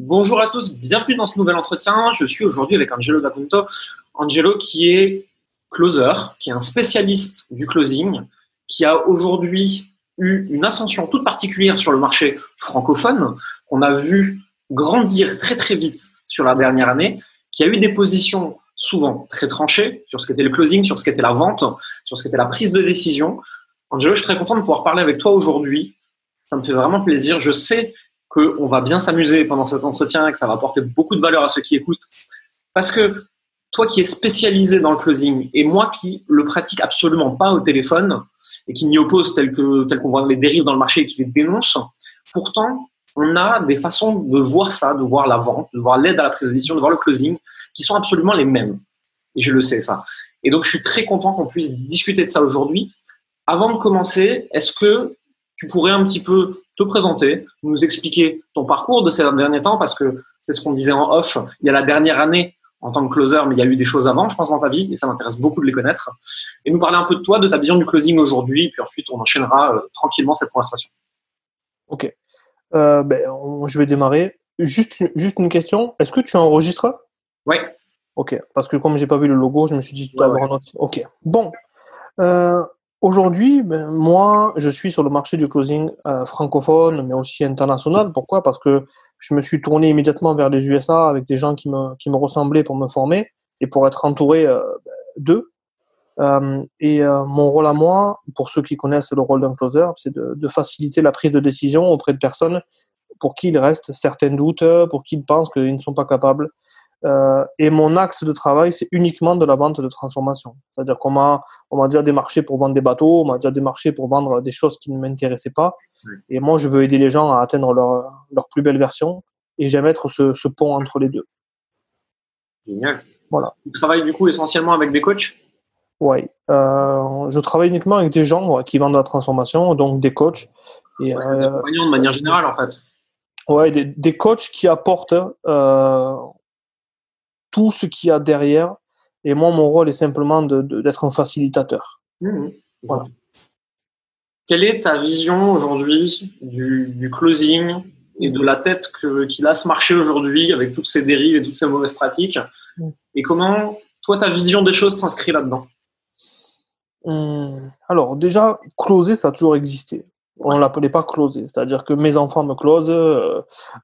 Bonjour à tous, bienvenue dans ce nouvel entretien. Je suis aujourd'hui avec Angelo D'Apunto. Angelo qui est closer, qui est un spécialiste du closing, qui a aujourd'hui eu une ascension toute particulière sur le marché francophone, qu'on a vu grandir très très vite sur la dernière année, qui a eu des positions souvent très tranchées sur ce qu'était le closing, sur ce qu'était la vente, sur ce qu'était la prise de décision. Angelo, je suis très content de pouvoir parler avec toi aujourd'hui. Ça me fait vraiment plaisir. Je sais qu'on va bien s'amuser pendant cet entretien, que ça va apporter beaucoup de valeur à ceux qui écoutent. Parce que toi qui es spécialisé dans le closing et moi qui le pratique absolument pas au téléphone et qui m'y oppose tel que tel qu'on voit les dérives dans le marché et qui les dénonce, pourtant on a des façons de voir ça, de voir la vente, de voir l'aide à la prise de décision, de voir le closing, qui sont absolument les mêmes. Et je le sais ça. Et donc je suis très content qu'on puisse discuter de ça aujourd'hui. Avant de commencer, est-ce que tu pourrais un petit peu te présenter, nous expliquer ton parcours de ces derniers temps, parce que c'est ce qu'on disait en off. Il y a la dernière année en tant que closer, mais il y a eu des choses avant, je pense, dans ta vie, et ça m'intéresse beaucoup de les connaître. Et nous parler un peu de toi, de ta vision du closing aujourd'hui, puis ensuite on enchaînera euh, tranquillement cette conversation. Ok. Euh, ben, je vais démarrer. Juste, juste une question. Est-ce que tu enregistres Oui. Ok. Parce que comme j'ai pas vu le logo, je me suis dit tu dois avoir un autre. Ok. Bon. Euh, Aujourd'hui, ben, moi, je suis sur le marché du closing euh, francophone, mais aussi international. Pourquoi? Parce que je me suis tourné immédiatement vers les USA avec des gens qui me, qui me ressemblaient pour me former et pour être entouré euh, d'eux. Euh, et mon rôle à moi, pour ceux qui connaissent le rôle d'un closer, c'est de, de, faciliter la prise de décision auprès de personnes pour qui il reste certains doutes, pour qui ils pensent qu'ils ne sont pas capables euh, et mon axe de travail, c'est uniquement de la vente de transformation. C'est-à-dire qu'on m'a, on m'a déjà démarché pour vendre des bateaux, on m'a déjà démarché pour vendre des choses qui ne m'intéressaient pas. Et moi, je veux aider les gens à atteindre leur, leur plus belle version. Et j'aime être ce, ce, pont entre les deux. Génial. Voilà. Tu travailles du coup essentiellement avec des coachs? Oui. Euh, je travaille uniquement avec des gens ouais, qui vendent de la transformation, donc des coachs. Et, ouais, des euh, de manière générale, en fait. Ouais, des, des coachs qui apportent euh, tout ce qu'il y a derrière. Et moi, mon rôle est simplement d'être de, un facilitateur. Mmh. Voilà. Quelle est ta vision aujourd'hui du, du, closing et de la tête qu'il a ce marché aujourd'hui avec toutes ces dérives et toutes ces mauvaises pratiques? Mmh. Et comment, toi, ta vision des choses s'inscrit là-dedans? Mmh. Alors, déjà, closer, ça a toujours existé on ne l'appelait pas closer. C'est-à-dire que mes enfants me closent, euh,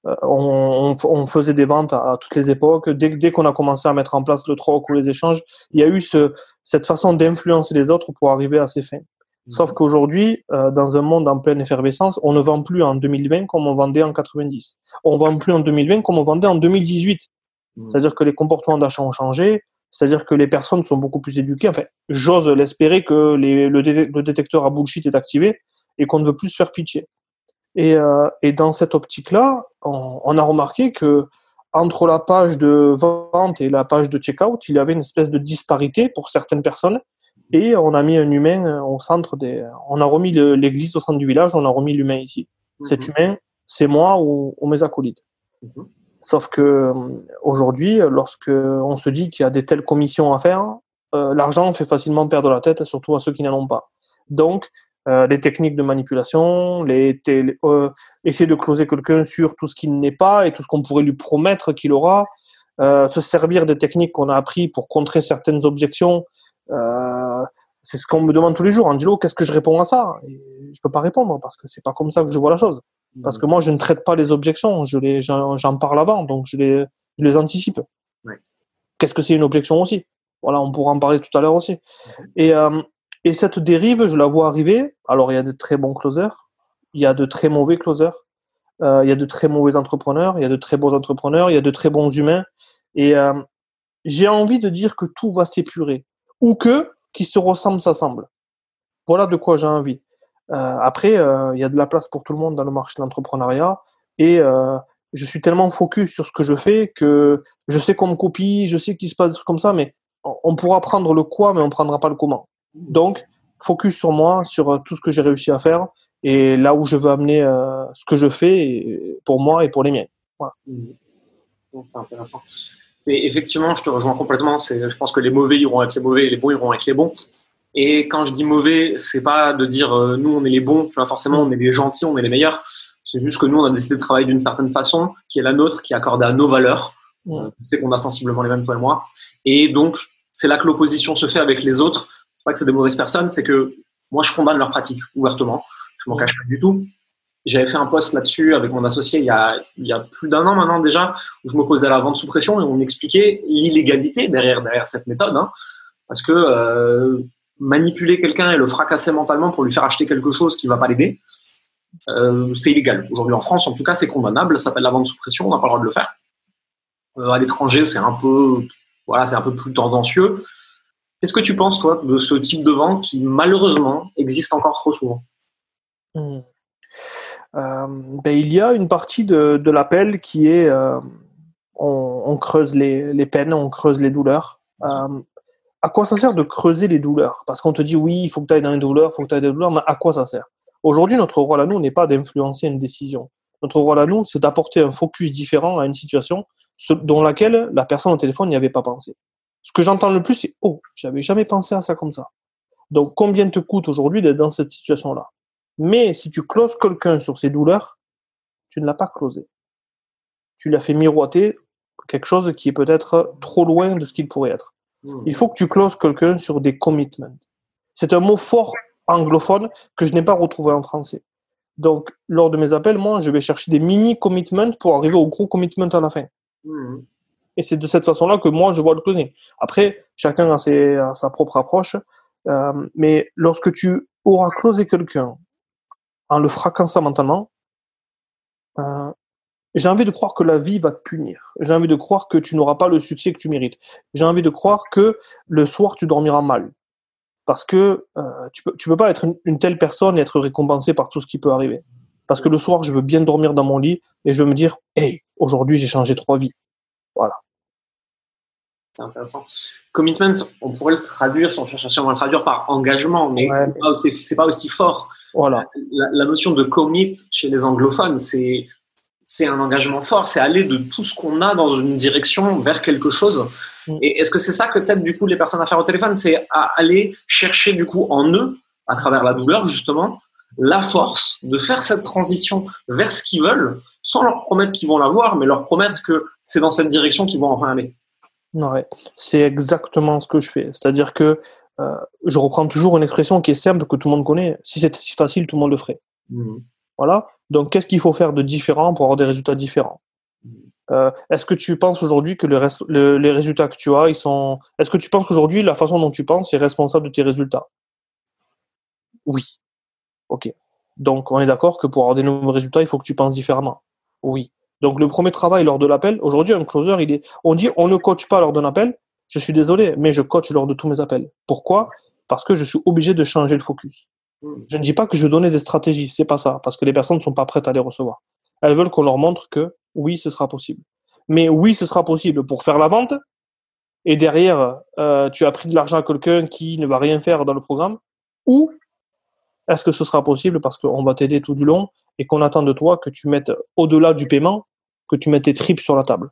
euh, on, on, faisait des ventes à, toutes les époques. Dès, dès qu'on a commencé à mettre en place le troc ou les échanges, il y a eu ce, cette façon d'influencer les autres pour arriver à ses fins. Mmh. Sauf qu'aujourd'hui, euh, dans un monde en pleine effervescence, on ne vend plus en 2020 comme on vendait en 90. On vend plus en 2020 comme on vendait en 2018. Mmh. C'est-à-dire que les comportements d'achat ont changé, c'est-à-dire que les personnes sont beaucoup plus éduquées. Enfin, j'ose l'espérer que les, le, le, détecteur à bullshit est activé et qu'on ne veut plus se faire pitcher. Et, euh, et dans cette optique-là, on, on, a remarqué que entre la page de vente et la page de checkout, il y avait une espèce de disparité pour certaines personnes. Et on a mis un humain au centre des. On a remis l'église au centre du village, on a remis l'humain ici. Mmh. Cet humain, c'est moi ou, ou, mes acolytes. Mmh. Sauf que euh, aujourd'hui, lorsque on se dit qu'il y a des telles commissions à faire, euh, l'argent fait facilement perdre la tête, surtout à ceux qui n'en ont pas. Donc, euh, les techniques de manipulation, les, euh, essayer de closer quelqu'un sur tout ce qu'il n'est pas et tout ce qu'on pourrait lui promettre qu'il aura, euh, se servir des techniques qu'on a appris pour contrer certaines objections. Euh, c'est ce qu'on me demande tous les jours. Angelo, qu'est-ce que je réponds à ça? Et Je peux pas répondre parce que c'est pas comme ça que je vois la chose. Parce que moi, je ne traite pas les objections, je les, j'en parle avant, donc je les, je les anticipe. Ouais. Qu'est-ce que c'est une objection aussi? Voilà, on pourra en parler tout à l'heure aussi. Et euh, et cette dérive, je la vois arriver. Alors, il y a de très bons closers, il y a de très mauvais closers, euh, il y a de très mauvais entrepreneurs, il y a de très bons entrepreneurs, il y a de très bons humains. Et euh, j'ai envie de dire que tout va s'épurer ou que qui se ressemble s'assemble. Voilà de quoi j'ai envie. Euh, après, il y a de la place pour tout le monde dans le marché de l'entrepreneuriat et je suis tellement focus sur ce que je fais que je sais qu'on me copie, je sais qu'il se passe comme ça, mais on pourra prendre le quoi, mais on prendra pas le comment. Donc, focus sur moi, sur euh, tout ce que j'ai réussi à faire et là où je veux amener euh, ce que je fais pour moi et pour les miens. Voilà. Mmh. C'est intéressant. Et effectivement, je te rejoins complètement. Je pense que les mauvais iront avec les mauvais et les bons iront avec les bons. Et quand je dis mauvais, c'est pas de dire euh, nous on est les bons, tu vois, forcément on est les gentils, on est les meilleurs. C'est juste que nous, on a décidé de travailler d'une certaine façon, qui est la nôtre, qui est accordée à nos valeurs. Ouais. C'est qu'on a sensiblement les mêmes, toi et moi. Et donc, c'est là que l'opposition se fait avec les autres. Pas que c'est des mauvaises personnes, c'est que moi, je condamne leur pratique ouvertement. Je m'en cache pas du tout. J'avais fait un post là-dessus avec mon associé il y a, il y a plus d'un an maintenant déjà, où je m'opposais à la vente sous pression et on m'expliquait l'illégalité derrière, derrière cette méthode. Hein, parce que euh, manipuler quelqu'un et le fracasser mentalement pour lui faire acheter quelque chose qui va pas l'aider, euh, c'est illégal. Aujourd'hui en France, en tout cas, c'est condamnable. Ça s'appelle la vente sous pression. On n'a pas le droit de le faire. Euh, à l'étranger, c'est un peu, voilà, c'est un peu plus tendancieux. Qu'est-ce que tu penses, toi, de ce type de vente qui, malheureusement, existe encore trop souvent? Hmm. Euh, ben, il y a une partie de, de l'appel qui est euh, on, creuse les, les peines, on creuse les douleurs. Euh, à quoi ça sert de creuser les douleurs? Parce qu'on te dit oui, il faut que tu ailles dans les douleurs, il faut que tu ailles dans les douleurs, mais à quoi ça sert? Aujourd'hui, notre rôle à nous n'est pas d'influencer une décision. Notre rôle à nous, c'est d'apporter un focus différent à une situation dont laquelle la personne au téléphone n'y avait pas pensé. Ce que j'entends le plus, c'est Oh, j'avais jamais pensé à ça comme ça. Donc, combien te coûte aujourd'hui d'être dans cette situation-là? Mais si tu closes quelqu'un sur ses douleurs, tu ne l'as pas closé. Tu l'as fait miroiter quelque chose qui est peut-être trop loin de ce qu'il pourrait être. Il faut que tu closes quelqu'un sur des commitments. C'est un mot fort anglophone que je n'ai pas retrouvé en français. Donc, lors de mes appels, moi, je vais chercher des mini commitments pour arriver au gros commitment à la fin. Mmh. Et c'est de cette façon-là que moi, je vois le closing. Après, chacun a, ses, sa propre approche. Euh, mais lorsque tu auras closé quelqu'un en le fracassant mentalement, euh, j'ai envie de croire que la vie va te punir. J'ai envie de croire que tu n'auras pas le succès que tu mérites. J'ai envie de croire que le soir, tu dormiras mal. Parce que euh, tu peux, tu peux pas être une, une telle personne et être récompensé par tout ce qui peut arriver. Parce que le soir, je veux bien dormir dans mon lit et je veux me dire, hey, aujourd'hui, j'ai changé trois vies. Voilà. C'est intéressant. Commitment, on pourrait le traduire, si on cherche à le traduire par engagement, mais Ouais. c'est pas aussi, c'est pas aussi fort. Voilà. La, la notion de commit chez les anglophones, c'est c'est un engagement fort, c'est aller de tout ce qu'on a dans une direction vers quelque chose. Mm. Et est-ce que c'est ça que peut-être du coup les personnes à faire au téléphone, c'est aller chercher du coup en eux, à travers la douleur justement, la force de faire cette transition vers ce qu'ils veulent, sans leur promettre qu'ils vont l'avoir, mais leur promettre que c'est dans cette direction qu'ils vont enfin aller. Ouais, c'est exactement ce que je fais. C'est-à-dire que euh, je reprends toujours une expression qui est simple, que tout le monde connaît. Si c'était si facile, tout le monde le ferait. Voilà. Donc, qu'est-ce qu'il faut faire de différent pour avoir des résultats différents? Euh, Est-ce que tu penses aujourd'hui que le le- les résultats que tu as, ils sont. Est-ce que tu penses qu'aujourd'hui, la façon dont tu penses est responsable de tes résultats? Oui. Ok. Donc, on est d'accord que pour avoir des nouveaux résultats, il faut que tu penses différemment. Oui. Donc, le premier travail lors de l'appel, aujourd'hui, un closer, il est. On dit, on ne coach pas lors d'un appel. Je suis désolé, mais je coach lors de tous mes appels. Pourquoi? Parce que je suis obligé de changer le focus. Je ne dis pas que je donner des stratégies, c'est pas ça, parce que les personnes ne sont pas prêtes à les recevoir. Elles veulent qu'on leur montre que oui, ce sera possible. Mais oui, ce sera possible pour faire la vente, et derrière, euh, tu as pris de l'argent à quelqu'un qui ne va rien faire dans le programme, ou est-ce que ce sera possible parce qu'on va t'aider tout du long et qu'on attend de toi que tu mettes au-delà du paiement, que tu mettes tes tripes sur la table.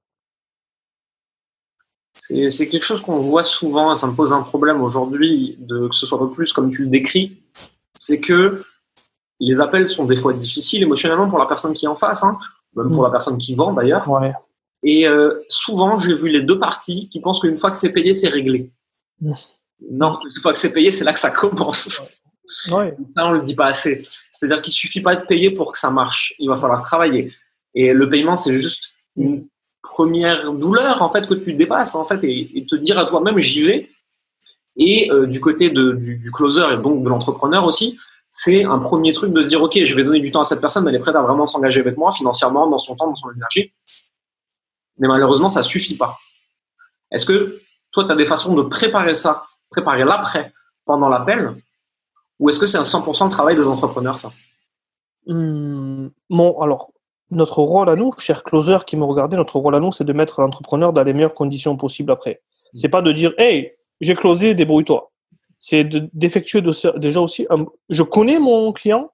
C'est quelque chose qu'on voit souvent, et ça me pose un problème aujourd'hui, de que ce soit un peu plus comme tu le décris, c'est que les appels sont des fois difficiles émotionnellement pour la personne qui est en face, hein, même pour Mm. la personne qui vend d'ailleurs. Ouais. Et euh, souvent, j'ai vu les deux parties qui pensent qu'une fois que c'est payé, c'est réglé. Mm. Non, une fois que c'est payé, c'est là que ça commence. Ouais. Ça, on le dit pas assez. C'est-à-dire qu'il suffit pas de payer pour que ça marche. Il va falloir travailler. Et le paiement, c'est juste une première douleur en fait que tu dépasses en fait et, te dire à toi-même j'y vais. Et euh, du côté du, closer et donc de l'entrepreneur aussi, c'est un premier truc de dire ok, je vais donner du temps à cette personne, elle est prête à vraiment s'engager avec moi financièrement, dans son temps, dans son énergie. Mais malheureusement, ça suffit pas. Est-ce que toi, tu as des façons de préparer ça, préparer l'après pendant l'appel ou est-ce que c'est un 100% le travail des entrepreneurs, ça? Bon, alors, notre rôle à nous, chers closers qui me regardez, notre rôle à nous, c'est de mettre l'entrepreneur dans les meilleures conditions possibles après. C'est pas de dire, hey, j'ai closé, débrouille-toi. C'est de- d'effectuer de- déjà aussi, un- je connais mon client,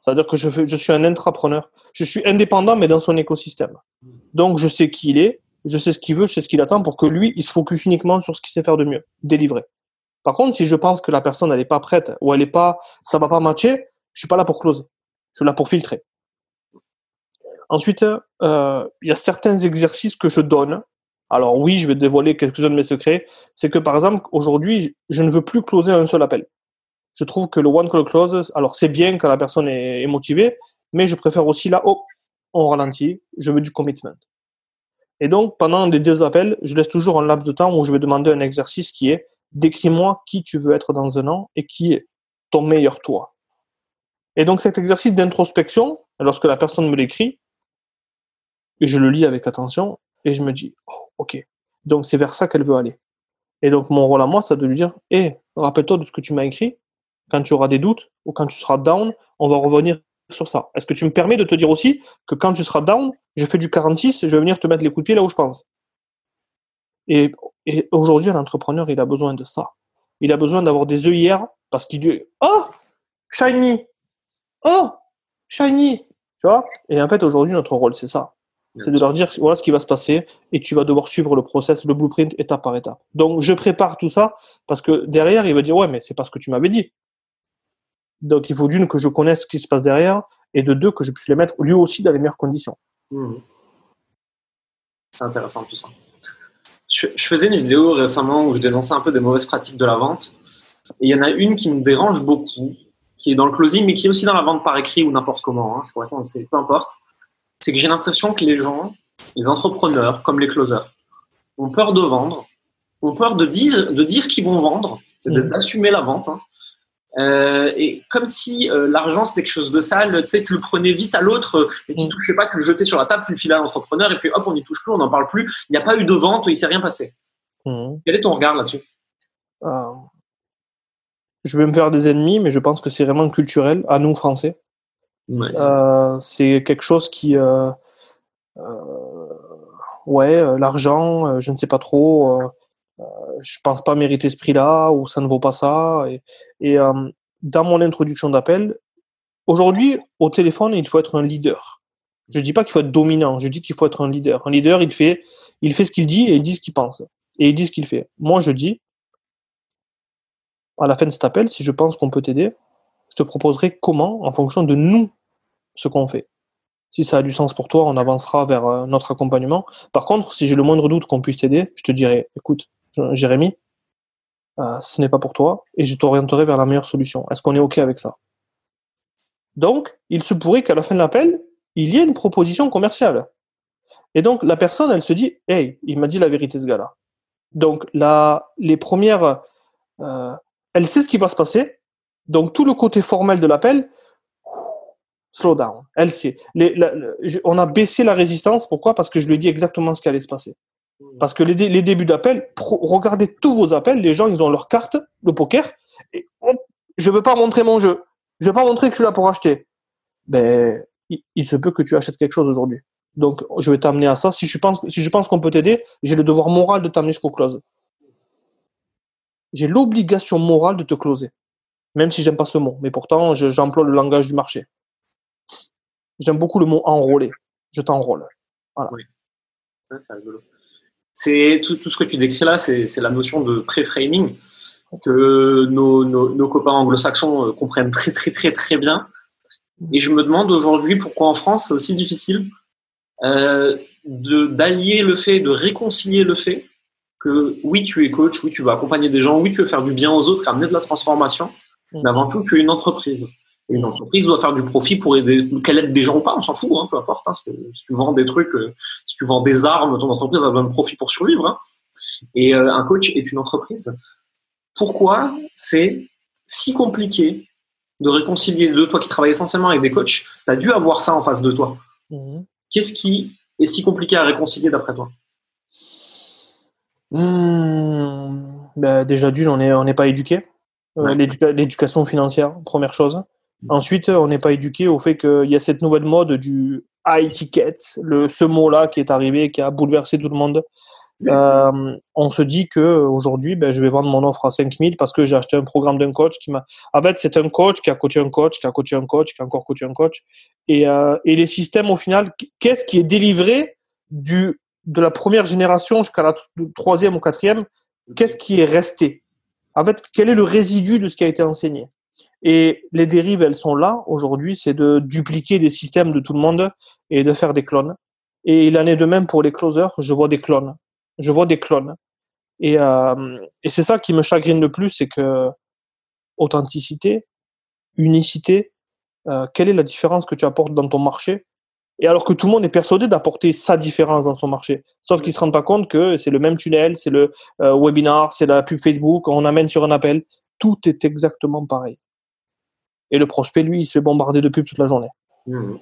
c'est-à-dire que je, je suis un intrapreneur. Je suis indépendant, mais dans son écosystème. Donc, je sais qui il est, je sais ce qu'il veut, je sais ce qu'il attend pour que lui, il se focus uniquement sur ce qu'il sait faire de mieux, délivrer. Par contre, si je pense que la personne, elle est pas prête, ou elle est pas, ça va pas matcher, je suis pas là pour closer. Je suis là pour filtrer. Ensuite, euh, il y a certains exercices que je donne. Alors oui, je vais dévoiler quelques-uns de mes secrets. C'est que par exemple, aujourd'hui, je ne veux plus closer un seul appel. Je trouve que le one call close, alors c'est bien quand la personne est, motivée, mais je préfère aussi là, oh, on ralentit, je veux du commitment. Et donc, pendant les deux appels, je laisse toujours un laps de temps où je vais demander un exercice qui est décris-moi qui tu veux être dans un an et qui est ton meilleur toi. Et donc, cet exercice d'introspection, lorsque la personne me l'écrit, je le lis avec attention et je me dis, oh, ok, donc c'est vers ça qu'elle veut aller. Et donc, mon rôle à moi, c'est de lui dire, hé, rappelle-toi de ce que tu m'as écrit, quand tu auras des doutes ou quand tu seras down, on va revenir sur ça. Est-ce que tu me permets de te dire aussi que quand tu seras down, je fais du 46, je vais venir te mettre les coups de pied là où je pense? Et, aujourd'hui, un entrepreneur, il a besoin de ça. Il a besoin d'avoir des œillères parce qu'il dit Oh, shiny Oh, shiny Tu vois? Et en fait, aujourd'hui, notre rôle, c'est ça. C'est de leur dire voilà ce qui va se passer et tu vas devoir suivre le process, le blueprint étape par étape. Donc, je prépare tout ça parce que derrière, il va dire ouais, mais c'est pas ce que tu m'avais dit. Donc, il faut d'une que je connaisse ce qui se passe derrière et de deux que je puisse les mettre lui aussi dans les meilleures conditions. Mmh. C'est intéressant tout ça. Je, faisais une vidéo récemment où je dénonçais un peu des mauvaises pratiques de la vente. Et il y en a une qui me dérange beaucoup, qui est dans le closing, mais qui est aussi dans la vente par écrit ou n'importe comment. Hein, c'est peu importe. C'est que j'ai l'impression que les gens, les entrepreneurs, comme les closers, ont peur de vendre, ont peur de dire, de dire qu'ils vont vendre, c'est mmh. d'assumer la vente. Hein. Euh, et comme si euh, l'argent c'était quelque chose de sale, tu sais, tu le prenais vite à l'autre euh, et tu mm. touchais pas, tu le jetais sur la table, tu le filais à l'entrepreneur et puis hop, on n'y touche plus, on n'en parle plus. Il n'y a pas eu de vente, il s'est rien passé. Mm. Quel est ton regard là-dessus? Je vais me faire des ennemis, mais je pense que c'est vraiment culturel à nous Français. c'est quelque chose qui, ouais, l'argent, je ne sais pas trop euh, je pense pas mériter ce prix-là ou ça ne vaut pas ça. Et, euh, dans mon introduction d'appel, aujourd'hui, au téléphone, il faut être un leader. Je dis pas qu'il faut être dominant, je dis qu'il faut être un leader. Un leader, il fait, il fait ce qu'il dit et il dit ce qu'il pense. Et il dit ce qu'il fait. Moi, je dis, à la fin de cet appel, si je pense qu'on peut t'aider, je te proposerai comment, en fonction de nous, ce qu'on fait. Si ça a du sens pour toi, on avancera vers euh, notre accompagnement. Par contre, si j'ai le moindre doute qu'on puisse t'aider, je te dirai, écoute, Jérémy, euh, ce n'est pas pour toi et je t'orienterai vers la meilleure solution. Est-ce qu'on est OK avec ça? Donc, il se pourrait qu'à la fin de l'appel, il y ait une proposition commerciale. Et donc, la personne, elle se dit, hey, il m'a dit la vérité, ce gars-là. Donc, la, les premières, euh, elle sait ce qui va se passer. Donc, tout le côté formel de l'appel, slow down. Elle sait. on a baissé la résistance. Pourquoi? Parce que je lui ai dit exactement ce qui allait se passer. Parce que les, débuts d'appel, regardez tous vos appels, les gens, ils ont leur carte, le poker, et je veux pas montrer mon jeu. Je veux pas montrer que je suis là pour acheter. Ben, il, se peut que tu achètes quelque chose aujourd'hui. Donc, je vais t'amener à ça. Si je pense, si je pense qu'on peut t'aider, j'ai le devoir moral de t'amener jusqu'au close. J'ai l'obligation morale de te closer. Même si j'aime pas ce mot. Mais pourtant, j'emploie le langage du marché. J'aime beaucoup le mot enrôler. Je t'enrôle. Voilà. C'est tout, tout, ce que tu décris là, c'est la notion de pré-framing que nos, nos, nos copains anglo-saxons euh, comprennent très très très très bien. Et je me demande aujourd'hui pourquoi en France c'est aussi difficile euh, d'allier le fait, de réconcilier le fait que oui tu es coach, oui tu vas accompagner des gens, oui tu veux faire du bien aux autres, amener de la transformation, mm. mais avant tout tu es une entreprise une entreprise doit faire du profit pour aider, qu'elle aide des gens ou pas, on s'en fout, hein, peu importe. Hein, si tu vends des trucs, euh, si tu vends des armes, ton entreprise a besoin de profit pour survivre. Hein. Et euh, un coach est une entreprise. Pourquoi c'est si compliqué de réconcilier les deux Toi qui travailles essentiellement avec des coachs, tu as dû avoir ça en face de toi. Mhm. Qu'est-ce qui est si compliqué à réconcilier d'après toi? Mmh, ben Déjà, d'une, on n'est pas éduqué. Euh, l'éducation financière, première chose. Ensuite, on n'est pas éduqué au fait qu'il y a cette nouvelle mode du high ticket, le, ce mot-là qui est arrivé, qui a bouleversé tout le monde. Euh, on se dit que aujourd'hui, ben, je vais vendre mon offre à 5000 parce que j'ai acheté un programme d'un coach qui m'a. En fait, c'est un coach qui a coaché un coach, qui a coaché un coach, qui a encore coaché un coach. Et, euh, et les systèmes, au final, qu'est-ce qui est délivré du, de la première génération jusqu'à la troisième ou quatrième? Qu'est-ce qui est resté? En fait, quel est le résidu de ce qui a été enseigné? Et les dérives, elles sont là aujourd'hui, c'est de dupliquer des systèmes de tout le monde et de faire des clones. Et il en est de même pour les closers. Je vois des clones. Je vois des clones. Et, euh, c'est ça qui me chagrine le plus, c'est que authenticité, unicité, euh, quelle est la différence que tu apportes dans ton marché? Et alors que tout le monde est persuadé d'apporter sa différence dans son marché, sauf qu'ils se rendent pas compte que c'est le même tunnel, c'est le euh, webinar, c'est la pub Facebook, on amène sur un appel, tout est exactement pareil. Et le prospect, lui, il se fait bombarder de pubs toute la journée. Mmh.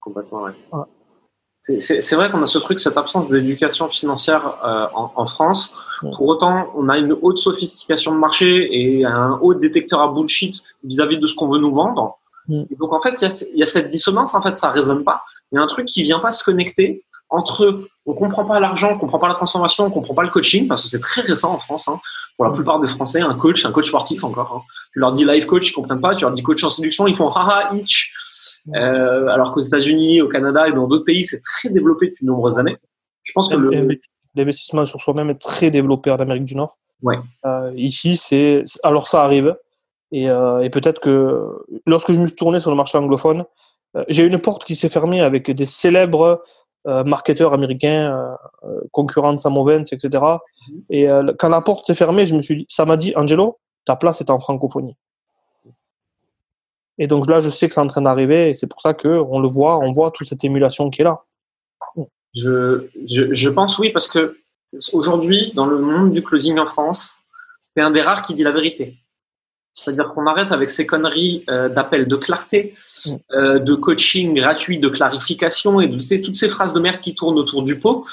Complètement, ouais. ouais. C'est vrai qu'on a ce truc, cette absence d'éducation financière euh, en, en, France. Pour autant, on a une haute sophistication de marché et un haut détecteur à bullshit vis-à-vis -vis de ce qu'on veut nous vendre. Mm. Et donc en fait, il y, y, a cette dissonance. En fait, ça résonne pas. Il y a un truc qui vient pas se connecter entre on comprend pas l'argent, on comprend pas la transformation, on comprend pas le coaching parce que c'est très récent en France. Hein. Pour la mm. plupart des Français, un coach, un coach sportif encore. Hein. Tu leur dis life coach, ils comprennent pas. Tu leur dis coach en séduction, ils font haha itch. Euh, alors qu'aux États-Unis, au Canada et dans d'autres pays, c'est très développé depuis de nombreuses années. Je pense que l'investissement sur soi-même est très développé en Amérique du Nord. Ouais. Euh, ici, c'est alors ça arrive. Et, euh, et peut-être que lorsque je me suis tourné sur le marché anglophone, j'ai une porte qui s'est fermée avec des célèbres euh, marketeurs américains, euh, concurrents de Samovens, etc. Mm-hmm. Et quand la porte s'est fermée, je me suis dit, ça m'a dit, Angelo, ta place est en francophonie. Et donc là, je sais que c'est en train d'arriver, et c'est pour ça qu'on le voit, on voit toute cette émulation qui est là. Je, je, je pense oui, parce que aujourd'hui, dans le monde du closing en France, c'est un des rares qui dit la vérité. C'est-à-dire qu'on arrête avec ces conneries euh, d'appel de clarté, mm. euh, de coaching gratuit, de clarification et de toutes ces phrases de merde qui tournent autour du pot.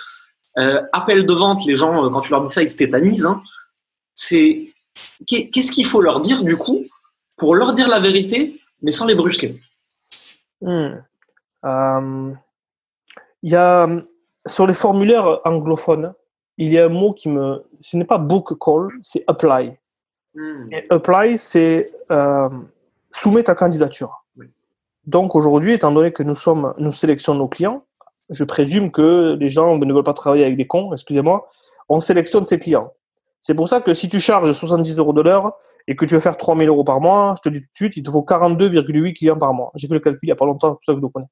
Euh, appel de vente, les gens, euh, quand tu leur dis ça, ils se tétanisent. Hein. C'est qu'est-ce qu'il faut leur dire du coup pour leur dire la vérité mais sans les brusquer? Euh, il y a, sur les formulaires anglophones, il y a un mot qui me. Ce n'est pas book call, c'est apply. Hmm. Et apply, c'est euh, soumettre ta candidature. Donc aujourd'hui, étant donné que nous sommes, nous sélectionnons nos clients, je présume que les gens ne veulent pas travailler avec des cons, excusez-moi, on sélectionne ses clients. C'est pour ça que si tu charges 70 euros de l'heure et que tu veux faire 3000 euros par mois, je te dis tout de suite, il te faut 42,8 clients par mois. J'ai fait le calcul il n'y a pas longtemps, c'est pour ça que je le connais.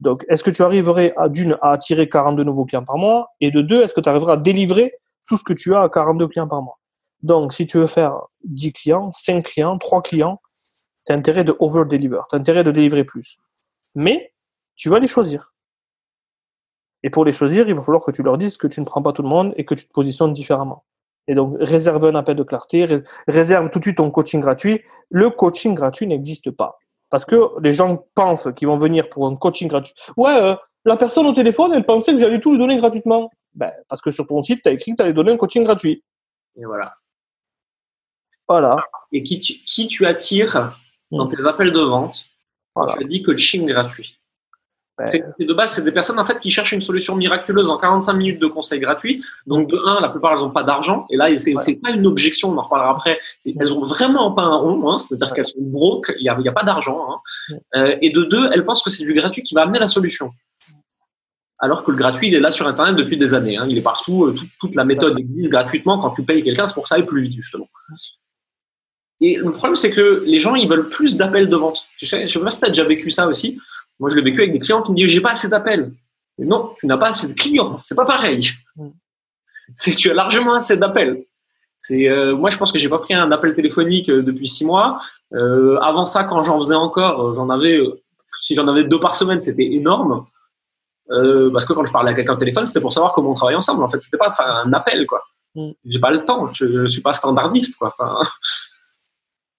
Donc, est-ce que tu arriverais à d'une à attirer 42 nouveaux clients par mois? Et de deux, est-ce que tu arriveras à délivrer tout ce que tu as à 42 clients par mois? Donc, si tu veux faire 10 clients, 5 clients, 3 clients, tu as intérêt de over-deliver, tu as intérêt de délivrer plus. Mais tu vas les choisir. Et pour les choisir, il va falloir que tu leur dises que tu ne prends pas tout le monde et que tu te positionnes différemment. Et donc, réserve un appel de clarté, réserve tout de suite ton coaching gratuit. Le coaching gratuit n'existe pas. Parce que les gens pensent qu'ils vont venir pour un coaching gratuit. Ouais, euh, la personne au téléphone, elle pensait que j'allais tout lui donner gratuitement. Ben, parce que sur ton site, tu as écrit que tu allais donner un coaching gratuit. Et voilà. Voilà. Et qui tu, qui tu attires dans tes appels de vente voilà. tu as dit coaching gratuit de base, c'est des personnes en fait qui cherchent une solution miraculeuse en 45 minutes de conseils gratuits. Donc de un, la plupart elles n'ont pas d'argent et là c'est ouais. pas une objection, on en reparlera après. Elles ont vraiment pas un rond, hein, c'est-à-dire qu'elles sont broke, il y a, pas d'argent. Hein. Euh, et de deux, elles pensent que c'est du gratuit qui va amener la solution. Alors que le gratuit, il est là sur Internet depuis des années. Hein. Il est partout. Euh, toute, toute la méthode existe gratuitement. Quand tu payes quelqu'un, c'est pour que ça aille plus vite justement. Et le problème, c'est que les gens, ils veulent plus d'appels de vente. Tu sais, je sais pas si tu as déjà vécu ça aussi. Moi, je l'ai vécu avec des clients qui me disent j'ai pas assez d'appels. Non, tu n'as pas assez de clients. C'est pas pareil. C'est tu as largement assez d'appels. C'est euh, moi, je pense que j'ai pas pris un appel téléphonique euh, depuis six mois. Euh, avant ça, quand j'en faisais encore, j'en avais. Si j'en avais deux par semaine, c'était énorme. parce que quand je parlais à quelqu'un au téléphone, c'était pour savoir comment on travaillait ensemble. En fait, c'était pas un appel, quoi. Mm. J'ai pas le temps. Je, je suis pas standardiste, quoi. Enfin,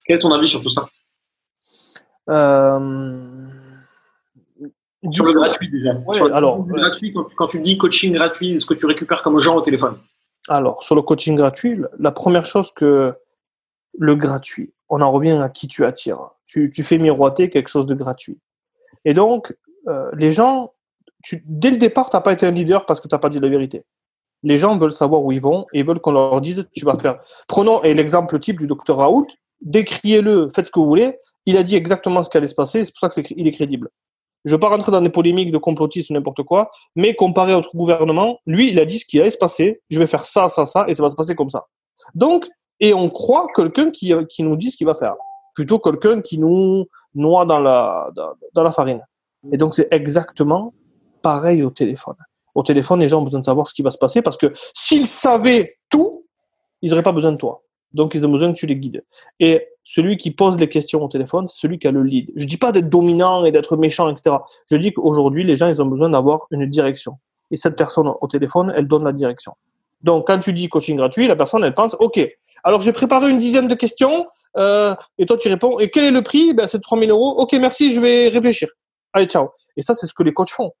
quel est ton avis sur tout ça? Sur le gratuit déjà. alors, le gratuit, quand tu, quand tu, dis coaching gratuit, ce que tu récupères comme gens au téléphone? Alors, sur le coaching gratuit, la première chose que le gratuit, on en revient à qui tu attires. Tu, tu fais miroiter quelque chose de gratuit. Et donc, euh, les gens, tu, dès le départ, tu n'as pas été un leader parce que tu n'as pas dit la vérité. Les gens veulent savoir où ils vont et veulent qu'on leur dise tu vas faire. Prenons l'exemple type du docteur Raoult, décriez-le, faites ce que vous voulez. Il a dit exactement ce qui allait se passer, c'est pour ça qu'il est, est crédible. Je ne veux pas rentrer dans des polémiques de complotistes ou n'importe quoi, mais comparé à notre gouvernement, lui, il a dit ce qui allait se passer, je vais faire ça, ça, ça, et ça va se passer comme ça. Donc, et on croit quelqu'un qui, qui nous dit ce qu'il va faire, plutôt quelqu'un qui nous noie dans la, dans, dans la farine. Et donc, c'est exactement pareil au téléphone. Au téléphone, les gens ont besoin de savoir ce qui va se passer parce que s'ils savaient tout, ils n'auraient pas besoin de toi. Donc, ils ont besoin que tu les guides. Et celui qui pose les questions au téléphone, c'est celui qui a le lead. Je dis pas d'être dominant et d'être méchant, etc. Je dis qu'aujourd'hui, les gens, ils ont besoin d'avoir une direction. Et cette personne au téléphone, elle donne la direction. Donc, quand tu dis coaching gratuit, la personne, elle pense, OK, alors j'ai préparé une dizaine de questions, euh, et toi, tu réponds, et quel est le prix? Ben, C'est 3000 euros. OK, merci, je vais réfléchir. Allez, ciao. Et ça, c'est ce que les coachs font.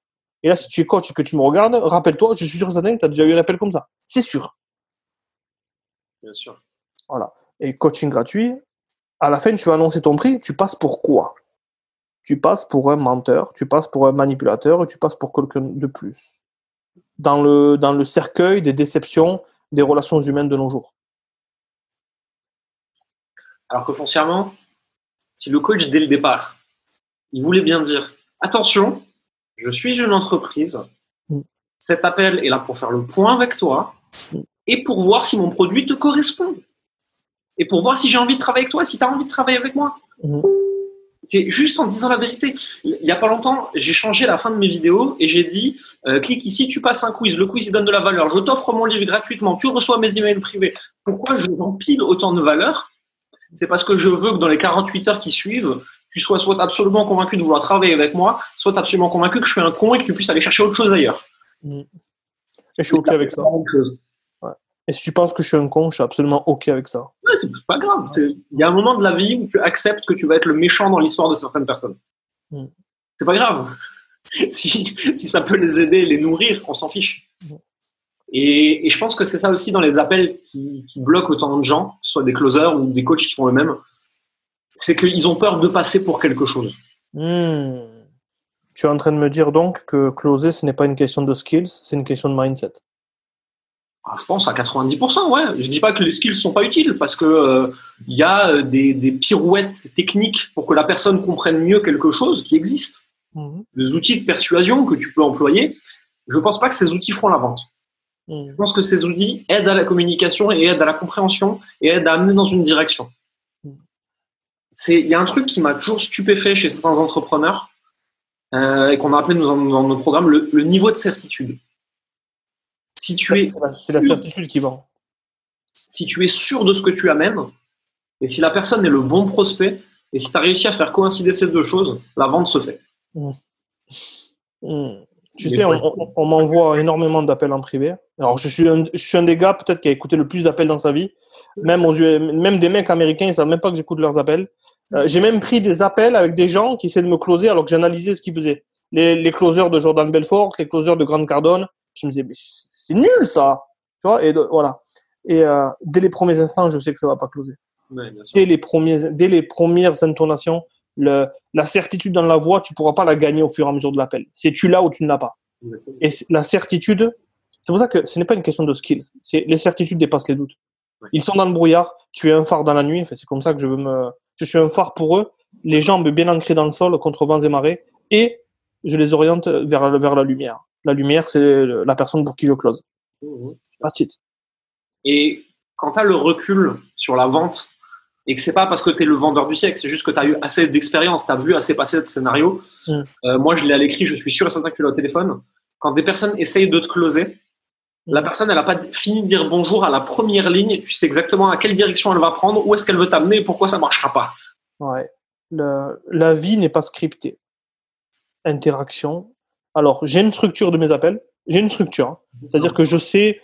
Et là, si tu es coach et que tu me regardes, rappelle-toi, je suis sûr que tu as déjà eu un appel comme ça. C'est sûr. Bien sûr. Voilà. Et coaching gratuit, à la fin, tu vas annoncer ton prix, tu passes pour quoi? Tu passes pour un menteur, tu passes pour un manipulateur et tu passes pour quelqu'un de plus. Dans le, dans le cercueil des déceptions des relations humaines de nos jours. Alors que foncièrement, si le coach, dès le départ, il voulait bien dire attention, je suis une entreprise, Mm. cet appel est là pour faire le point avec toi Mm. et pour voir si mon produit te correspond. Et pour voir si j'ai envie de travailler avec toi, si tu as envie de travailler avec moi. Mhm. C'est juste en disant la vérité. Il n'y a pas longtemps, j'ai changé la fin de mes vidéos et j'ai dit euh, clique ici, tu passes un quiz. Le quiz, il donne de la valeur. Je t'offre mon livre gratuitement. Tu reçois mes emails privés. Pourquoi je j'empile autant de valeur? C'est parce que je veux que dans les 48 heures qui suivent, tu sois soit absolument convaincu de vouloir travailler avec moi, soit absolument convaincu que je suis un con et que tu puisses aller chercher autre chose ailleurs. Et je suis OK avec ça. Chose. Et si tu penses que je suis un con, je suis absolument OK avec ça. Ouais, c'est pas grave. Il y a un moment de la vie où tu acceptes que tu vas être le méchant dans l'histoire de certaines personnes. Mm. C'est pas grave. Si, si ça peut les aider, les nourrir, on s'en fiche. Mm. Et, et je pense que c'est ça aussi dans les appels qui, qui bloquent autant de gens, soit des closers ou des coachs qui font le même. C'est qu'ils ont peur de passer pour quelque chose. Hmm. Tu es en train de me dire donc que closer, ce n'est pas une question de skills, c'est une question de mindset. Ah, Je pense à 90%, ouais. Je dis pas que les skills sont pas utiles parce que euh, y a euh, des, des pirouettes techniques pour que la personne comprenne mieux quelque chose qui existent. Mhm. des outils de persuasion que tu peux employer. Je pense pas que ces outils font la vente. Mhm. Je pense que ces outils aident à la communication et aident à la compréhension et aident à amener dans une direction. C'est, il y a un truc qui m'a toujours stupéfait chez certains entrepreneurs euh, et qu'on a appelé dans, dans nos programmes le, le niveau de certitude. Si tu es C'est la- certitude qui vend. si tu es sûr de ce que tu amènes, et si la personne est le bon prospect, et si tu as réussi à faire coïncider ces deux choses, la vente se fait. Hmm. Tu Mais sais, on, ouais. on- on m'envoie énormément d'appels en privé. Alors, je suis un, je suis un des gars peut-être qui a écouté le plus d'appels dans sa vie. Même, aux, même des mecs américains, ils savent même pas que j'écoute leurs appels. Euh, j'ai même pris des appels avec des gens qui essaient de me closer alors que j'analysais ce qu'ils faisaient. Les, les closers de Jordan Belfort, les closers de Grande Cardone. Je me disais, mais c'est nul ça. Tu vois, et de- voilà. Et euh, dès les premiers instants, je sais que ça va pas closer. Ouais, bien sûr. Dès les, premiers, dès les premières intonations, le, la certitude dans la voix, tu pourras pas la gagner au fur et à mesure de l'appel. C'est tu l'as ou tu ne l'as pas. Exactement. Et la certitude, c'est pour ça que ce n'est pas une question de skills. C'est les certitudes dépassent les doutes. Ouais. Ils sont dans le brouillard. Tu es un phare dans la nuit. Enfin, c'est comme ça que je veux me. Je suis un phare pour eux. Les jambes bien ancrées dans le sol contre vents et marées. Et je les oriente vers, vers la lumière. La lumière, c'est la personne pour qui je close. Mhm. That's it. Et quand tu as le recul sur la vente, et que c'est pas parce que tu es le vendeur du siècle, c'est juste que tu as eu assez d'expérience, tu as vu assez passer de scénarios. Mm. Euh, moi, je l'ai à l'écrit, je suis sûr et certain que tu l'as au téléphone. Quand des personnes essayent de te closer, la Mm. personne, elle n'a pas fini de dire bonjour à la première ligne, tu sais exactement à quelle direction elle va prendre, où est-ce qu'elle veut t'amener et pourquoi ça marchera pas. Ouais. Le- la vie n'est pas scriptée. Interaction. Alors, j'ai une structure de mes appels. J'ai une structure. hein. C'est-à-dire que je sais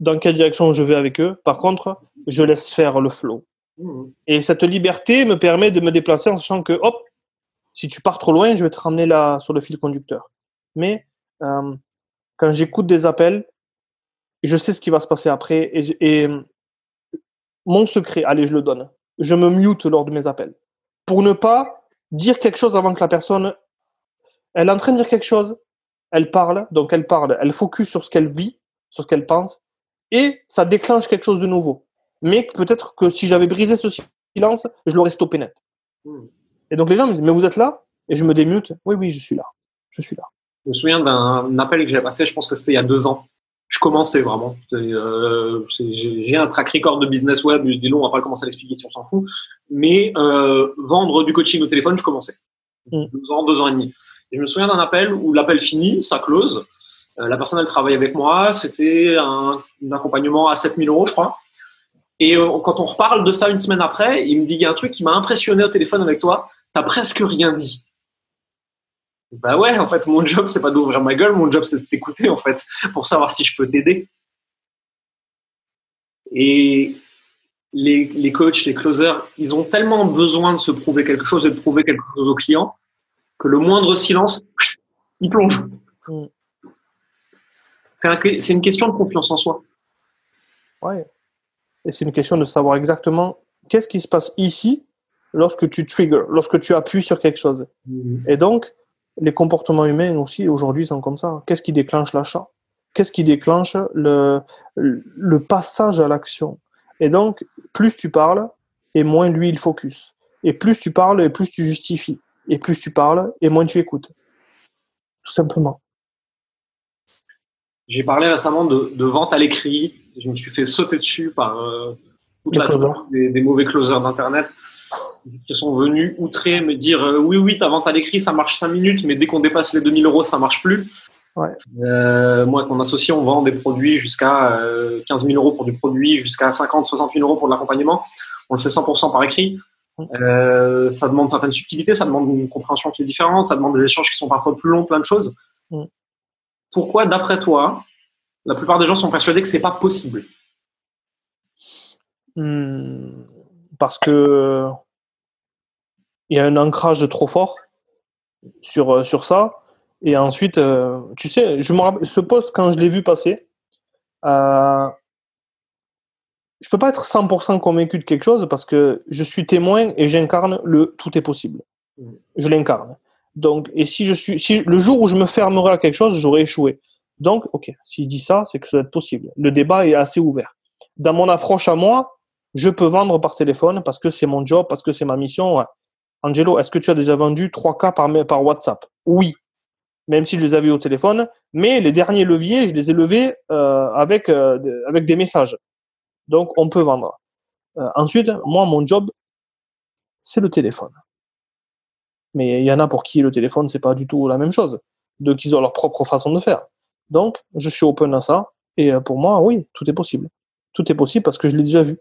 dans quelle direction je vais avec eux. Par contre, je laisse faire le flow. Mhm. Et cette liberté me permet de me déplacer en sachant que, hop, si tu pars trop loin, je vais te ramener là sur le fil conducteur. Mais euh, quand j'écoute des appels, je sais ce qui va se passer après. Et, euh, mon secret, allez, je le donne. Je me mute lors de mes appels. Pour ne pas dire quelque chose avant que la personne. Elle est en train de dire quelque chose, elle parle, donc elle parle, elle focus sur ce qu'elle vit, sur ce qu'elle pense, et ça déclenche quelque chose de nouveau. Mais peut-être que si j'avais brisé ce silence, je l'aurais stoppé net. Mhm. Et donc les gens me disent, mais vous êtes là? Et je me démute. Oui, oui, je suis là. Je suis là. Je me souviens d'un appel que j'ai passé, je pense que c'était il y a deux ans. Je commençais vraiment. Euh, J'ai un track record de business web, je dis non, on va pas commencer à l'expliquer si on s'en fout. Mais euh, vendre du coaching au téléphone, je commençais. Mm. Deux ans, deux ans et demi. Je me souviens d'un appel où l'appel finit, ça close. Euh, la personne, elle travaille avec moi. C'était un, accompagnement à 7000 euros, je crois. Et euh, quand on reparle de ça une semaine après, il me dit il y a un truc qui m'a impressionné au téléphone avec toi. T'as presque rien dit. Bah ouais, en fait, mon job, c'est pas d'ouvrir ma gueule, mon job, c'est de t'écouter, en fait, pour savoir si je peux t'aider. Et les, les, coachs, les closers, ils ont tellement besoin de se prouver quelque chose et de prouver quelque chose au client que le moindre silence, il plonge. Mm. C'est une question de confiance en soi. Ouais. Et c'est une question de savoir exactement qu'est-ce qui se passe ici lorsque tu triggers, lorsque tu appuies sur quelque chose. Mm. Et donc, les comportements humains aussi aujourd'hui sont comme ça. Qu'est-ce qui déclenche l'achat? Qu'est-ce qui déclenche le, le passage à l'action? Et donc, plus tu parles, et moins lui il focus. Et plus tu parles, et plus tu justifies. Et plus tu parles, et moins tu écoutes. Tout simplement. J'ai parlé récemment de, de, vente à l'écrit. Je me suis fait sauter dessus par euh, des, des, mauvais closers d'Internet qui sont venus outrer, me dire euh, oui, oui, ta vente à l'écrit, ça marche 5 minutes, mais dès qu'on dépasse les 2000 euros, ça marche plus. Ouais. Euh, moi, avec mon associé, on vend des produits jusqu'à 15 000 euros pour du produit, jusqu'à 50, 60 000 euros pour de l'accompagnement. On le fait 100% par écrit. Euh, ça demande certaines subtilités, ça demande une compréhension qui est différente, ça demande des échanges qui sont parfois plus longs, plein de choses. Mm. Pourquoi, d'après toi, la plupart des gens sont persuadés que c'est pas possible? Hmm. Parce que il y a un ancrage trop fort sur, euh, sur ça. Et ensuite, euh, tu sais, je me rappelle, ce poste, quand je l'ai vu passer, euh, je peux pas être 100% convaincu de quelque chose parce que je suis témoin et j'incarne le tout est possible. Mm. Je l'incarne. Donc, et si je suis, si le jour où je me fermerai à quelque chose, j'aurai échoué. Donc, ok, s'il dit ça, c'est que ça doit être possible. Le débat est assez ouvert. Dans mon approche à moi, je peux vendre par téléphone parce que c'est mon job, parce que c'est ma mission. Angelo, est-ce que tu as déjà vendu 3 cas par, par WhatsApp? Oui, même si je les avais au téléphone. Mais les derniers leviers, je les ai levés euh, avec, euh, avec des messages. Donc, on peut vendre. Euh, ensuite, moi, mon job, c'est le téléphone. Mais il y en a pour qui le téléphone, c'est pas du tout la même chose. Donc, ils ont leur propre façon de faire. Donc, je suis open à ça. Et pour moi, oui, tout est possible. Tout est possible parce que je l'ai déjà vu.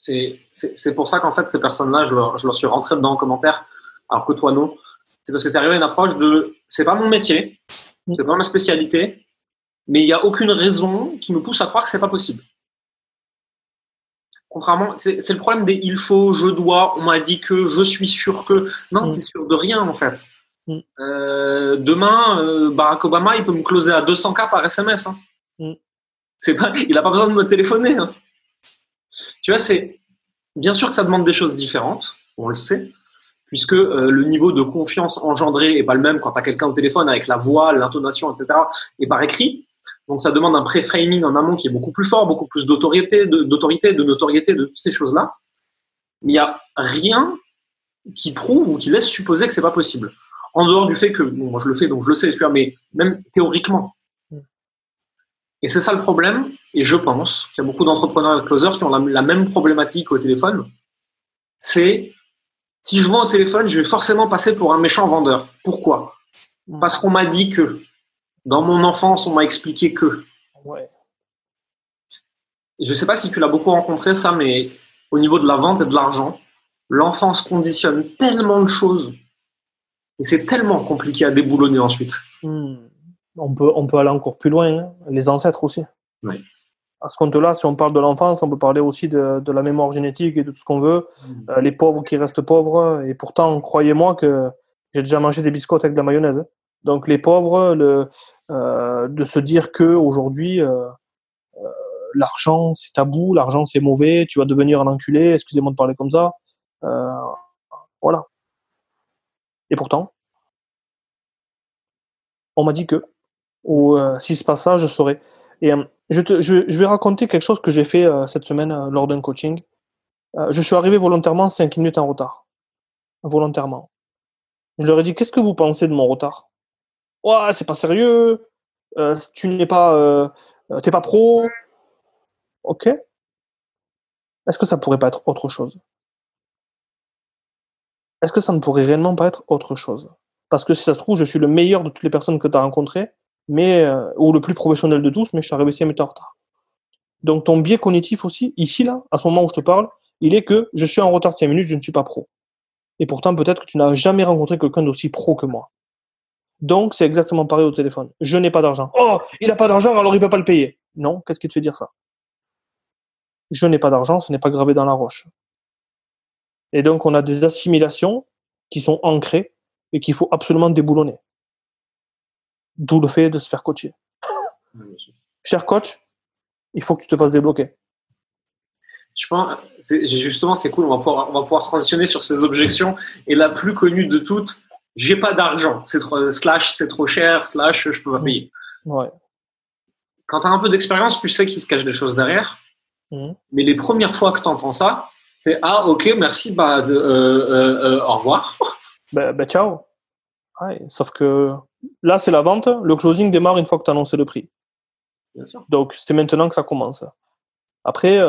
C'est pour ça qu'en fait, ces personnes-là, je, leur, je leur suis rentré dedans en commentaire, alors que toi, non. C'est parce que tu es arrivé à une approche de c'est pas mon métier, mm. c'est pas ma spécialité, mais il n'y a aucune raison qui me pousse à croire que c'est pas possible. Contrairement, c'est le problème des il faut, je dois, on m'a dit que, je suis sûr que. Non, mm. tu es sûr de rien en fait. Mm. Euh, demain, euh, Barack Obama, il peut me closer à 200K par SMS. Hein. Pas, il n'a pas besoin de me téléphoner. Hein. Tu vois, c'est bien sûr que ça demande des choses différentes, on le sait, puisque euh, le niveau de confiance engendré est pas le même quand tu as quelqu'un au téléphone avec la voix, l'intonation, etc., et par écrit. Donc ça demande un pré-framing en amont qui est beaucoup plus fort, beaucoup plus d'autorité, d'autorité, de notoriété, de toutes ces choses-là. Mais il n'y a rien qui prouve ou qui laisse supposer que c'est pas possible. En dehors du fait que, bon, moi je le fais, donc je le sais, tu vois, mais même théoriquement. Et c'est ça le problème, et je pense qu'il y a beaucoup d'entrepreneurs et de closers qui ont la, même problématique au téléphone. C'est si je vends au téléphone, je vais forcément passer pour un méchant vendeur. Pourquoi? Parce qu'on m'a dit que. Dans mon enfance, on m'a expliqué que. Ouais. Je ne sais pas si tu l'as beaucoup rencontré, ça, mais au niveau de la vente et de l'argent, l'enfance conditionne tellement de choses. Et c'est tellement compliqué à déboulonner ensuite. Hmm. On, peut, on peut aller encore plus loin, hein. les ancêtres aussi. Oui à ce compte-là, si on parle de l'enfance, on peut parler aussi de, de, la mémoire génétique et de tout ce qu'on veut. Mmh. Euh, les pauvres qui restent pauvres. Et pourtant, croyez-moi que j'ai déjà mangé des biscottes avec de la mayonnaise. Hein. Donc les pauvres, euh, de se dire que aujourd'hui, euh, euh, l'argent c'est tabou, l'argent c'est mauvais, tu vas devenir un enculé. Excusez-moi de parler comme ça. Voilà. Et pourtant, on m'a dit que, ou si se passe ça, je saurais. Et je, vais raconter quelque chose que j'ai fait cette semaine lors d'un coaching. Je suis arrivé volontairement 5 minutes en retard. Volontairement. Je leur ai dit Qu'est-ce que vous pensez de mon retard? Ouais, c'est pas sérieux. tu n'es pas. T'es pas pro. Ok. Est-ce que ça pourrait pas être autre chose? Est-ce que ça ne pourrait réellement pas être autre chose? Parce que si ça se trouve, je suis le meilleur de toutes les personnes que tu as rencontrées, mais, euh, ou le plus professionnel de tous, mais je suis arrivé 5 minutes en retard. Donc ton biais cognitif aussi, ici, là, à ce moment où je te parle, il est que je suis en retard de 5 minutes, je ne suis pas pro. Et pourtant, peut-être que tu n'as jamais rencontré quelqu'un d'aussi pro que moi. Donc, c'est exactement pareil au téléphone. Je n'ai pas d'argent. Oh, il n'a pas d'argent, alors il ne peut pas le payer. Non, qu'est-ce qui te fait dire ça? Je n'ai pas d'argent, ce n'est pas gravé dans la roche. Et donc, on a des assimilations qui sont ancrées et qu'il faut absolument déboulonner. D'où le fait de se faire coacher. Cher coach, il faut que tu te fasses débloquer. Je pense, justement, c'est cool, on va, pouvoir, on va pouvoir transitionner sur ces objections. Et la plus connue de toutes, j'ai pas d'argent, c'est trop, slash c'est trop cher, slash je peux pas payer. Ouais. Quand tu as un peu d'expérience, tu sais qu'il se cache des choses derrière. Mmh. Mais les premières fois que tu entends ça, c'est ah ok merci bah de, euh, euh, euh, au revoir. Ben, ben ciao. Ouais, sauf que là c'est la vente, le closing démarre une fois que tu as annoncé le prix. Bien sûr. Donc c'est maintenant que ça commence. Après,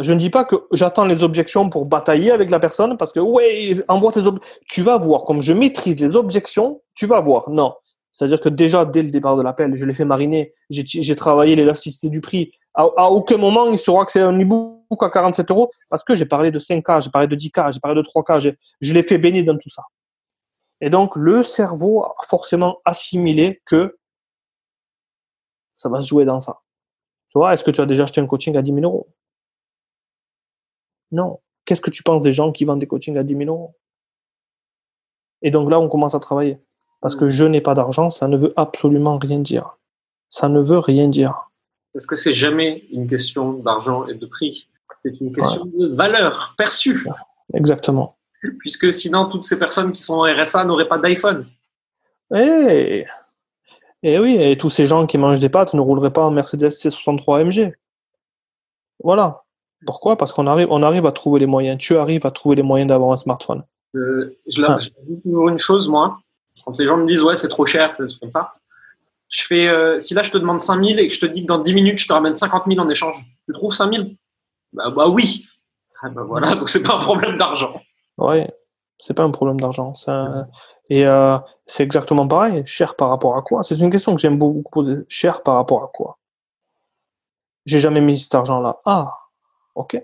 je ne dis pas que j'attends les objections pour batailler avec la personne parce que ouais envoie tes objections. Tu vas voir comme je maîtrise les objections, tu vas voir. Non, c'est-à-dire que déjà dès le départ de l'appel, je l'ai fait mariner, j'ai travaillé l'élasticité du prix. À, à, aucun moment il saura que c'est un e à 47 euros parce que j'ai parlé de 5K, j'ai parlé de 10K, j'ai parlé de 3K, je l'ai fait baigner dans tout ça. Et donc, le cerveau a forcément assimilé que ça va se jouer dans ça. Tu vois, est-ce que tu as déjà acheté un coaching à 10 000 euros? Non. Qu'est-ce que tu penses des gens qui vendent des coachings à 10 000 euros? Et donc là, on commence à travailler. Parce que je n'ai pas d'argent, ça ne veut absolument rien dire. Ça ne veut rien dire. Parce que c'est jamais une question d'argent et de prix. C'est une question de valeur perçue. Exactement. Puisque sinon, toutes ces personnes qui sont en RSA n'auraient pas d'iPhone. Et... et oui, et tous ces gens qui mangent des pâtes ne rouleraient pas en Mercedes C63 AMG. Voilà. Pourquoi? Parce qu'on arrive, on arrive à trouver les moyens. Tu arrives à trouver les moyens d'avoir un smartphone. Euh, je, ah. je dis toujours une chose, moi. Quand les gens me disent, ouais, c'est trop cher, c'est comme ça. Je fais, euh, si là, je te demande 5000 et que je te dis que dans 10 minutes, je te ramène 50 000 en échange, tu trouves 5000 bah, bah oui. Ah bah voilà, donc c'est pas un problème d'argent. Oui, c'est pas un problème d'argent. Et euh, c'est exactement pareil. Cher par rapport à quoi? C'est une question que j'aime beaucoup poser. Cher par rapport à quoi? J'ai jamais mis cet argent-là. Ah, ok.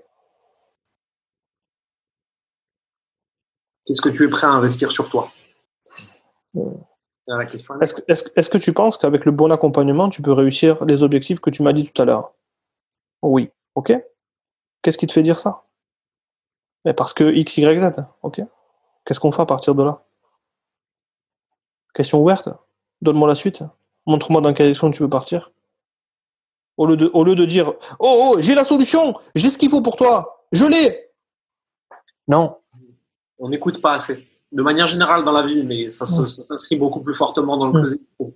Qu'est-ce que tu es prêt à investir sur toi? Euh. Est-ce que, est que, tu penses qu'avec le bon accompagnement, tu peux réussir les objectifs que tu m'as dit tout à l'heure? Oui. Ok Qu'est-ce qui te fait dire ça? Mais Parce que X, Y, Z. Ok. Qu'est-ce qu'on fait à partir de là? Question ouverte. Donne-moi la suite. Montre-moi dans quelle direction tu veux partir. Au lieu de, au lieu de dire Oh, oh j'ai la solution, j'ai ce qu'il faut pour toi, je l'ai. Non. On n'écoute pas assez. De manière générale dans la vie, mais ça, s'inscrit beaucoup plus fortement dans le mmh.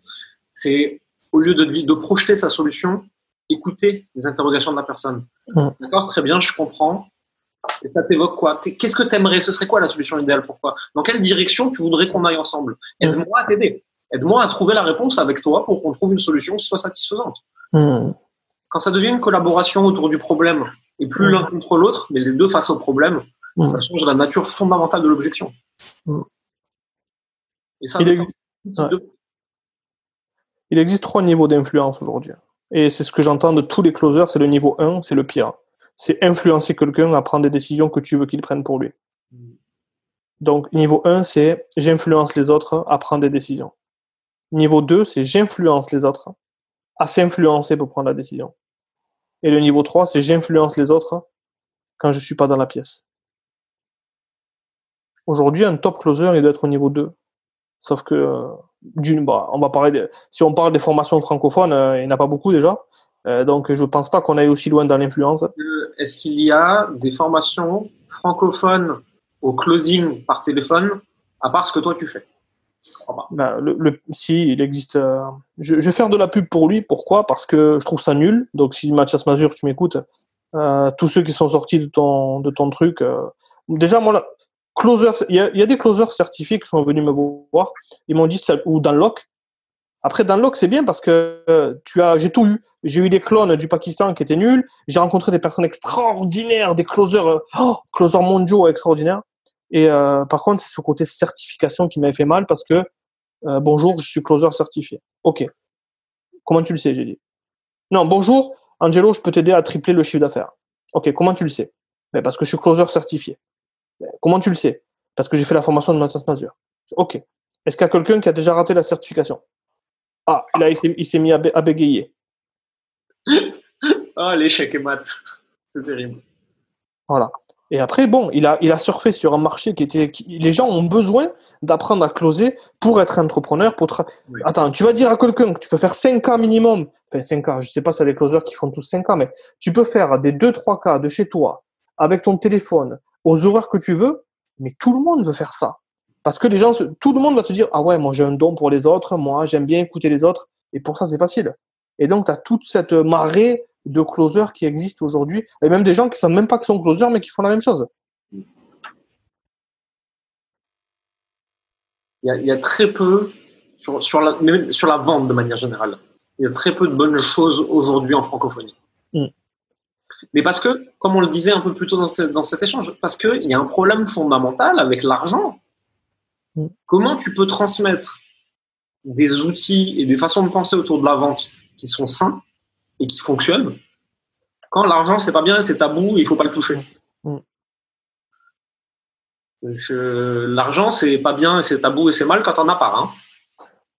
C'est au lieu de, de projeter sa solution, écouter les interrogations de la personne. D'accord, très bien, je comprends. Et ça t'évoque quoi? Qu'est-ce que tu aimerais Ce serait quoi la solution idéale pour toi? Dans quelle direction tu voudrais qu'on aille ensemble? Aide-moi à t'aider. Aide-moi à trouver la réponse avec toi pour qu'on trouve une solution qui soit satisfaisante. Quand ça devient une collaboration autour du problème, et plus l'un contre l'autre, mais les deux face au problème, ça change la nature fondamentale de l'objection. Et ça, il, il existe trois niveaux d'influence aujourd'hui. Et c'est ce que j'entends de tous les closers, c'est le niveau 1, c'est le pire. C'est influencer quelqu'un à prendre des décisions que tu veux qu'il prenne pour lui. Donc, niveau 1, c'est j'influence les autres à prendre des décisions. Niveau 2, c'est j'influence les autres à s'influencer pour prendre la décision. Et le niveau 3, c'est j'influence les autres quand je ne suis pas dans la pièce. Aujourd'hui, un top closer, il doit être au niveau 2. Sauf que euh, d'une, bah, on va parler si on parle des formations francophones, euh, il n'y en a pas beaucoup déjà. Euh, donc je ne pense pas qu'on aille aussi loin dans l'influence. Est-ce qu'il y a des formations francophones au closing par téléphone, à part ce que toi tu fais? Bah, Si, il existe. je, vais faire de la pub pour lui. Pourquoi? Parce que je trouve ça nul. Donc si Mathias Mazur, tu m'écoutes, tous ceux qui sont sortis de ton, de ton truc. déjà, moi, closers, il y, a des closers certifiés qui sont venus me voir. Ils m'ont dit, ça, ou dans Lock. Après, dans Lock, c'est bien parce que euh, tu as, j'ai tout eu. J'ai eu des clones du Pakistan qui étaient nuls. J'ai rencontré des personnes extraordinaires, des closers, euh, oh, closers mondiaux extraordinaires. Et euh, par contre, c'est ce côté certification qui m'avait fait mal parce que euh, bonjour, je suis closer certifié. Ok. Comment tu le sais J'ai dit. Non, bonjour, Angelo, je peux t'aider à tripler le chiffre d'affaires. Ok. Comment tu le sais? Ben, Parce que je suis closer certifié. Ben, comment tu le sais? Parce que j'ai fait la formation de Master Mazur. Ok. Est-ce qu'il y a quelqu'un qui a déjà raté la certification? Ah, là, il s'est mis à, à bégayer. Ah, l'échec et mat. C'est terrible. Voilà. Et après, bon, il a, il a surfé sur un marché qui était. les gens ont besoin d'apprendre à closer pour être entrepreneur. Pour Attends, tu vas dire à quelqu'un que tu peux faire 5 cas minimum. Enfin, 5 cas, je sais pas si c'est les closers qui font tous 5 cas, mais tu peux faire des 2-3 cas de chez toi, avec ton téléphone, aux horaires que tu veux. Mais tout le monde veut faire ça. Parce que les gens, tout le monde va te dire Ah ouais, moi j'ai un don pour les autres, moi j'aime bien écouter les autres. Et pour ça, c'est facile. Et donc, tu as toute cette marée de closers qui existent aujourd'hui, et même des gens qui ne savent même pas qu'ils sont closers, mais qui font la même chose. Il y a, très peu, sur, sur, la, sur la vente de manière générale, il y a très peu de bonnes choses aujourd'hui en francophonie. Mm. Mais parce que, comme on le disait un peu plus tôt dans, dans cet échange, parce qu'il y a un problème fondamental avec l'argent. Mm. Comment tu peux transmettre des outils et des façons de penser autour de la vente qui sont sains et qui fonctionnent, quand l'argent c'est pas bien, c'est tabou, il faut pas le toucher. Mm. L'argent c'est pas bien, c'est tabou et c'est mal quand on a pas. Hein.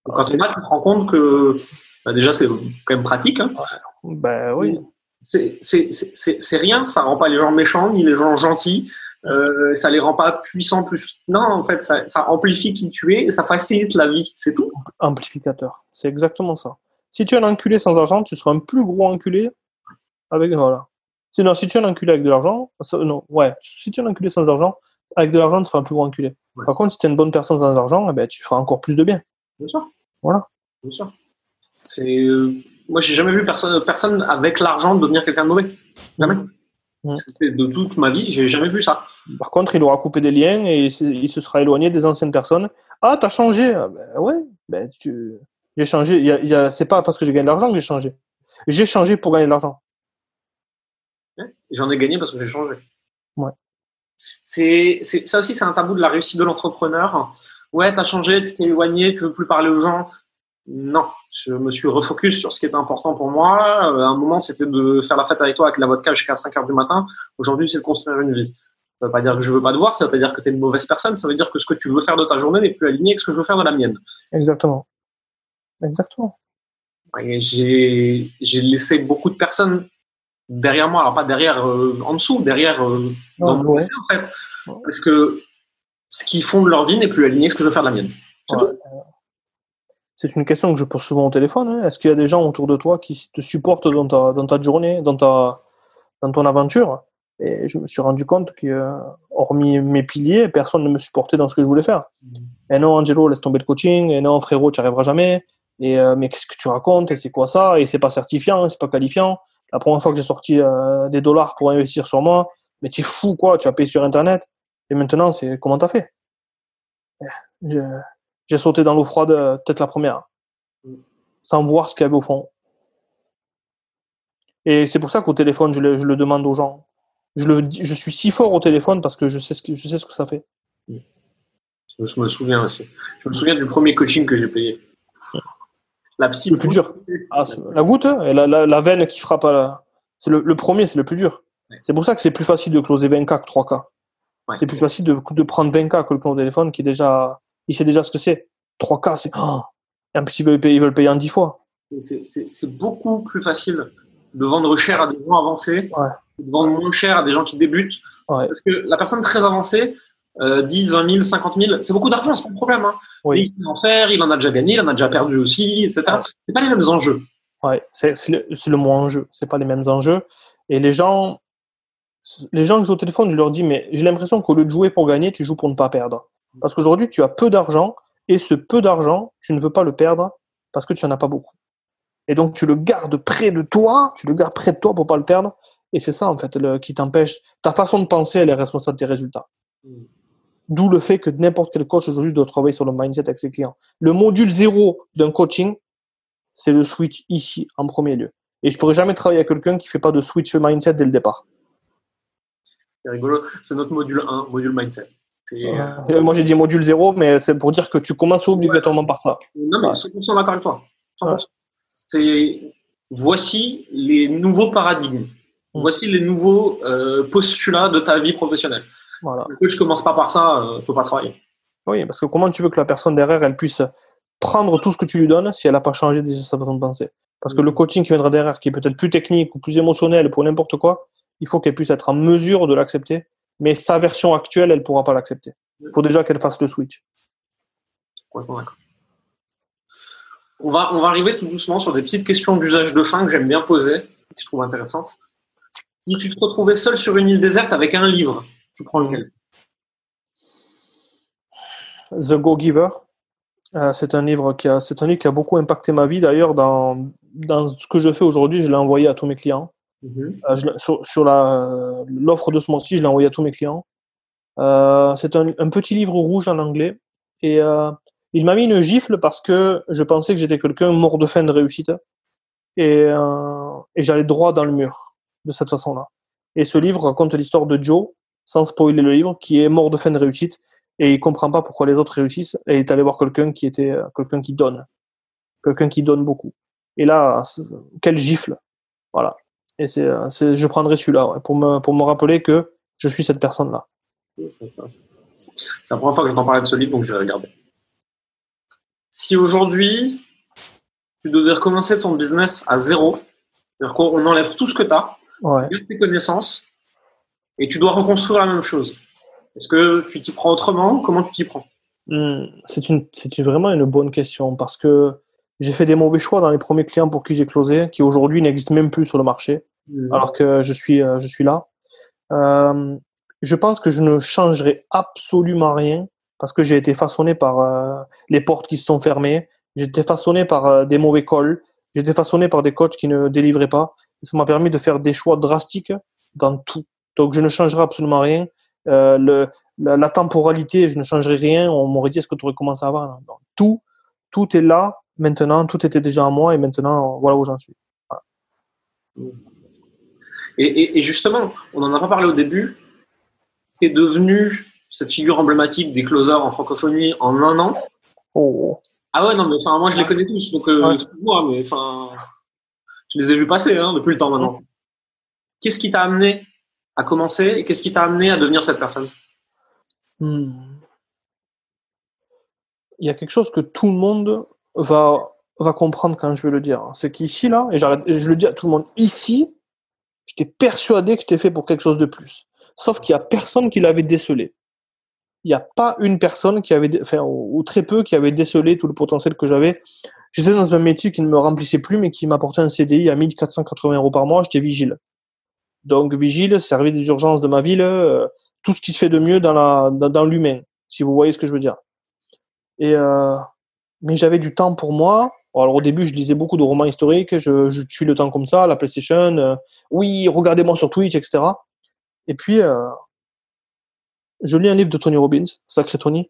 Quand on a, tu te rends compte que bah, déjà c'est quand même pratique. Hein. Ben oui. C'est rien, ça rend pas les gens méchants ni les gens gentils. Euh, ça les rend pas puissants plus. Non, en fait, ça, ça amplifie qui tu es et ça facilite la vie, c'est tout. Amplificateur, c'est exactement ça. Si tu es un enculé sans argent, tu seras un plus gros enculé avec. Voilà. Sinon, si tu es un enculé avec de l'argent, non, ouais, si tu es un enculé sans argent, avec de l'argent, tu seras un plus gros enculé. Par contre, si tu es une bonne personne sans argent, eh ben, tu feras encore plus de bien. Bien sûr. Voilà. Bien sûr. C'est. Euh, moi, j'ai jamais vu personne, personne avec l'argent devenir quelqu'un de mauvais. Jamais. Mmh. De toute ma vie, j'ai jamais vu ça. Par contre, il aura coupé des liens et il se sera éloigné des anciennes personnes. Ah, t'as changé ah, ben, Ouais, ben, tu... J'ai changé. Il y a, c'est pas parce que j'ai gagné de l'argent que j'ai changé. J'ai changé pour gagner de l'argent. J'en ai gagné parce que j'ai changé. Ouais. C'est, ça aussi, c'est un tabou de la réussite de l'entrepreneur. Ouais, tu as changé, tu t'es éloigné, tu veux plus parler aux gens. Non, je me suis refocus sur ce qui était important pour moi. Euh, à un moment, c'était de faire la fête avec toi avec la vodka jusqu'à 5 heures du matin. Aujourd'hui, c'est de construire une vie. Ça veut pas dire que je veux pas te voir, ça veut pas dire que tu es une mauvaise personne, ça veut dire que ce que tu veux faire de ta journée n'est plus aligné avec ce que je veux faire de la mienne. Exactement. Exactement. J'ai laissé beaucoup de personnes derrière moi, alors pas derrière, euh, en dessous, derrière euh, dans mon en fait, parce que ce qu'ils font de leur vie n'est plus aligné avec ce que je veux faire de la mienne. C'est une question que je pose souvent au téléphone. Hein. Est-ce qu'il y a des gens autour de toi qui te supportent dans ta, dans ta journée, dans, ta, dans ton aventure? Et je me suis rendu compte que, hormis mes piliers, personne ne me supportait dans ce que je voulais faire. Mmh. Et non, Angelo, laisse tomber le coaching. Et non, frérot, tu n'y arriveras jamais. Et euh, mais qu'est-ce que tu racontes Et c'est quoi ça? Et c'est pas certifiant, c'est pas qualifiant. La première fois que j'ai sorti euh, des dollars pour investir sur moi, mais tu es fou quoi Tu as payé sur Internet. Et maintenant, c'est comment t'as fait? J'ai sauté dans l'eau froide, euh, peut-être la première, sans voir ce qu'il y avait au fond. Et c'est pour ça qu'au téléphone, je le, je le, demande aux gens. Je, le, je suis si fort au téléphone parce que je sais ce que, je sais ce que ça fait. Je me souviens aussi. Je me souviens du premier coaching que j'ai payé. La petite. Le plus dur. Ah, la goutte hein, et la, la, veine qui frappe à C'est le, le, premier, c'est le plus dur. C'est pour ça que c'est plus facile de closer 20K que 3K. C'est plus facile de, de, prendre 20K que le compte téléphone qui est déjà. Il sait déjà ce que c'est. 3K, c'est. Oh et en plus, ils veulent, payer, ils veulent payer en 10 fois. C'est beaucoup plus facile de vendre cher à des gens avancés, de vendre moins cher à des gens qui débutent. Parce que la personne très avancée, 10, 20 000, 50 000, c'est beaucoup d'argent, c'est pas le problème. Hein. Oui. Il en faire, il en a déjà gagné, il en a déjà perdu aussi, etc. C'est pas les mêmes enjeux. Ouais, c'est le, le mot enjeu. C'est pas les mêmes enjeux. Et les gens, les gens que jouent au téléphone, je leur dis, mais j'ai l'impression qu'au lieu de jouer pour gagner, tu joues pour ne pas perdre. Parce qu'aujourd'hui, tu as peu d'argent et ce peu d'argent, tu ne veux pas le perdre parce que tu n'en as pas beaucoup. Et donc, tu le gardes près de toi, tu le gardes près de toi pour pas le perdre. Et c'est ça, en fait, le, qui t'empêche. Ta façon de penser, elle est responsable de tes résultats. D'où le fait que n'importe quel coach aujourd'hui doit travailler sur le mindset avec ses clients. Le module zéro d'un coaching, c'est le switch ici en premier lieu. Et je pourrais jamais travailler avec quelqu'un qui fait pas de switch mindset dès le départ. C'est rigolo, c'est notre module 1, module mindset. Euh, moi, j'ai dit module 0, mais c'est pour dire que tu commences obligatoirement par ça. Non, mais 100% d'accord avec toi. Voici les nouveaux paradigmes. Mm. Voici les nouveaux euh, postulats de ta vie professionnelle. Voilà. Si je commence pas par ça, ne peux pas travailler. Oui, parce que comment tu veux que la personne derrière, elle puisse prendre tout ce que tu lui donnes si elle n'a pas changé déjà sa façon de penser? Parce que le coaching qui viendra derrière, qui est peut-être plus technique ou plus émotionnel pour n'importe quoi, il faut qu'elle puisse être en mesure de l'accepter. Mais sa version actuelle, elle ne pourra pas l'accepter. Il faut déjà qu'elle fasse le switch. On va, on va arriver tout doucement sur des petites questions d'usage de fin que j'aime bien poser, que je trouve intéressantes. Si tu te retrouvais seul sur une île déserte avec un livre, tu prends lequel? The Go Giver. Euh, c'est un livre qui a, c'est un livre qui a beaucoup impacté ma vie. D'ailleurs, dans, dans ce que je fais aujourd'hui, je l'ai envoyé à tous mes clients. Mhm. Euh, sur, la, l'offre de ce mois-ci, je l'ai envoyé à tous mes clients. Euh, c'est un, un, petit livre rouge en anglais. Et il m'a mis une gifle parce que je pensais que j'étais quelqu'un mort de faim de réussite. Et, et j'allais droit dans le mur de cette façon-là. Et ce livre raconte l'histoire de Joe, sans spoiler le livre, qui est mort de faim de réussite et il comprend pas pourquoi les autres réussissent et il est allé voir quelqu'un qui était euh, quelqu'un qui donne. Quelqu'un qui donne beaucoup. Et là quel gifle. Voilà. Et c'est euh, je prendrai celui-là pour me pour me rappeler que je suis cette personne là c'est la première fois que j'entends parler de ce livre donc je vais regarder. Si aujourd'hui tu devais recommencer ton business à zéro on enlève tout ce que tu as ouais. tes connaissances et tu dois reconstruire la même chose est-ce que tu t'y prends autrement? Comment tu t'y prends? Hmm, C'est une, vraiment une bonne question parce que j'ai fait des mauvais choix dans les premiers clients pour qui j'ai closé, qui aujourd'hui n'existent même plus sur le marché, hmm. alors que je suis, euh, je suis là. Euh, je pense que je ne changerai absolument rien parce que j'ai été façonné par euh, les portes qui se sont fermées, j'ai été façonné par des mauvais calls, j'ai été façonné par des coachs qui ne délivraient pas. Ça m'a permis de faire des choix drastiques dans tout. Donc je ne changerai absolument rien. Euh, le, la, temporalité, je ne changerai rien. On m'aurait dit est-ce que tu aurais commencé avant? Tout, tout est là maintenant. Tout était déjà en moi et maintenant voilà où j'en suis. Et, justement, on n'en a pas parlé au début. Tu es devenu cette figure emblématique des closers en francophonie en un an. Oh. Ah ouais, non, mais enfin, moi je les connais tous, donc euh, moi, mais enfin, je les ai vus passer hein, depuis le temps maintenant. Qu'est-ce qui t'a amené à commencer et qu'est-ce qui t'a amené à devenir cette personne? Hmm. Il y a quelque chose que tout le monde va, comprendre quand je vais le dire. C'est qu'ici, là, et je le dis à tout le monde, ici, j'étais persuadé que j'étais fait pour quelque chose de plus. Sauf qu'il n'y a personne qui l'avait décelé. Il n'y a pas une personne qui avait, enfin, ou très peu qui avait décelé tout le potentiel que j'avais. J'étais dans un métier qui ne me remplissait plus, mais qui m'apportait un CDI à 1480 euros par mois. J'étais vigile. Donc vigile, service des urgences de ma ville, euh, tout ce qui se fait de mieux dans la dans, l'humain, si vous voyez ce que je veux dire. Et euh, mais j'avais du temps pour moi. Alors au début, je lisais beaucoup de romans historiques, je, je tue le temps comme ça, la PlayStation, euh, oui, regardez-moi sur Twitch, etc. Et puis je lis un livre de Tony Robbins, Sacré Tony.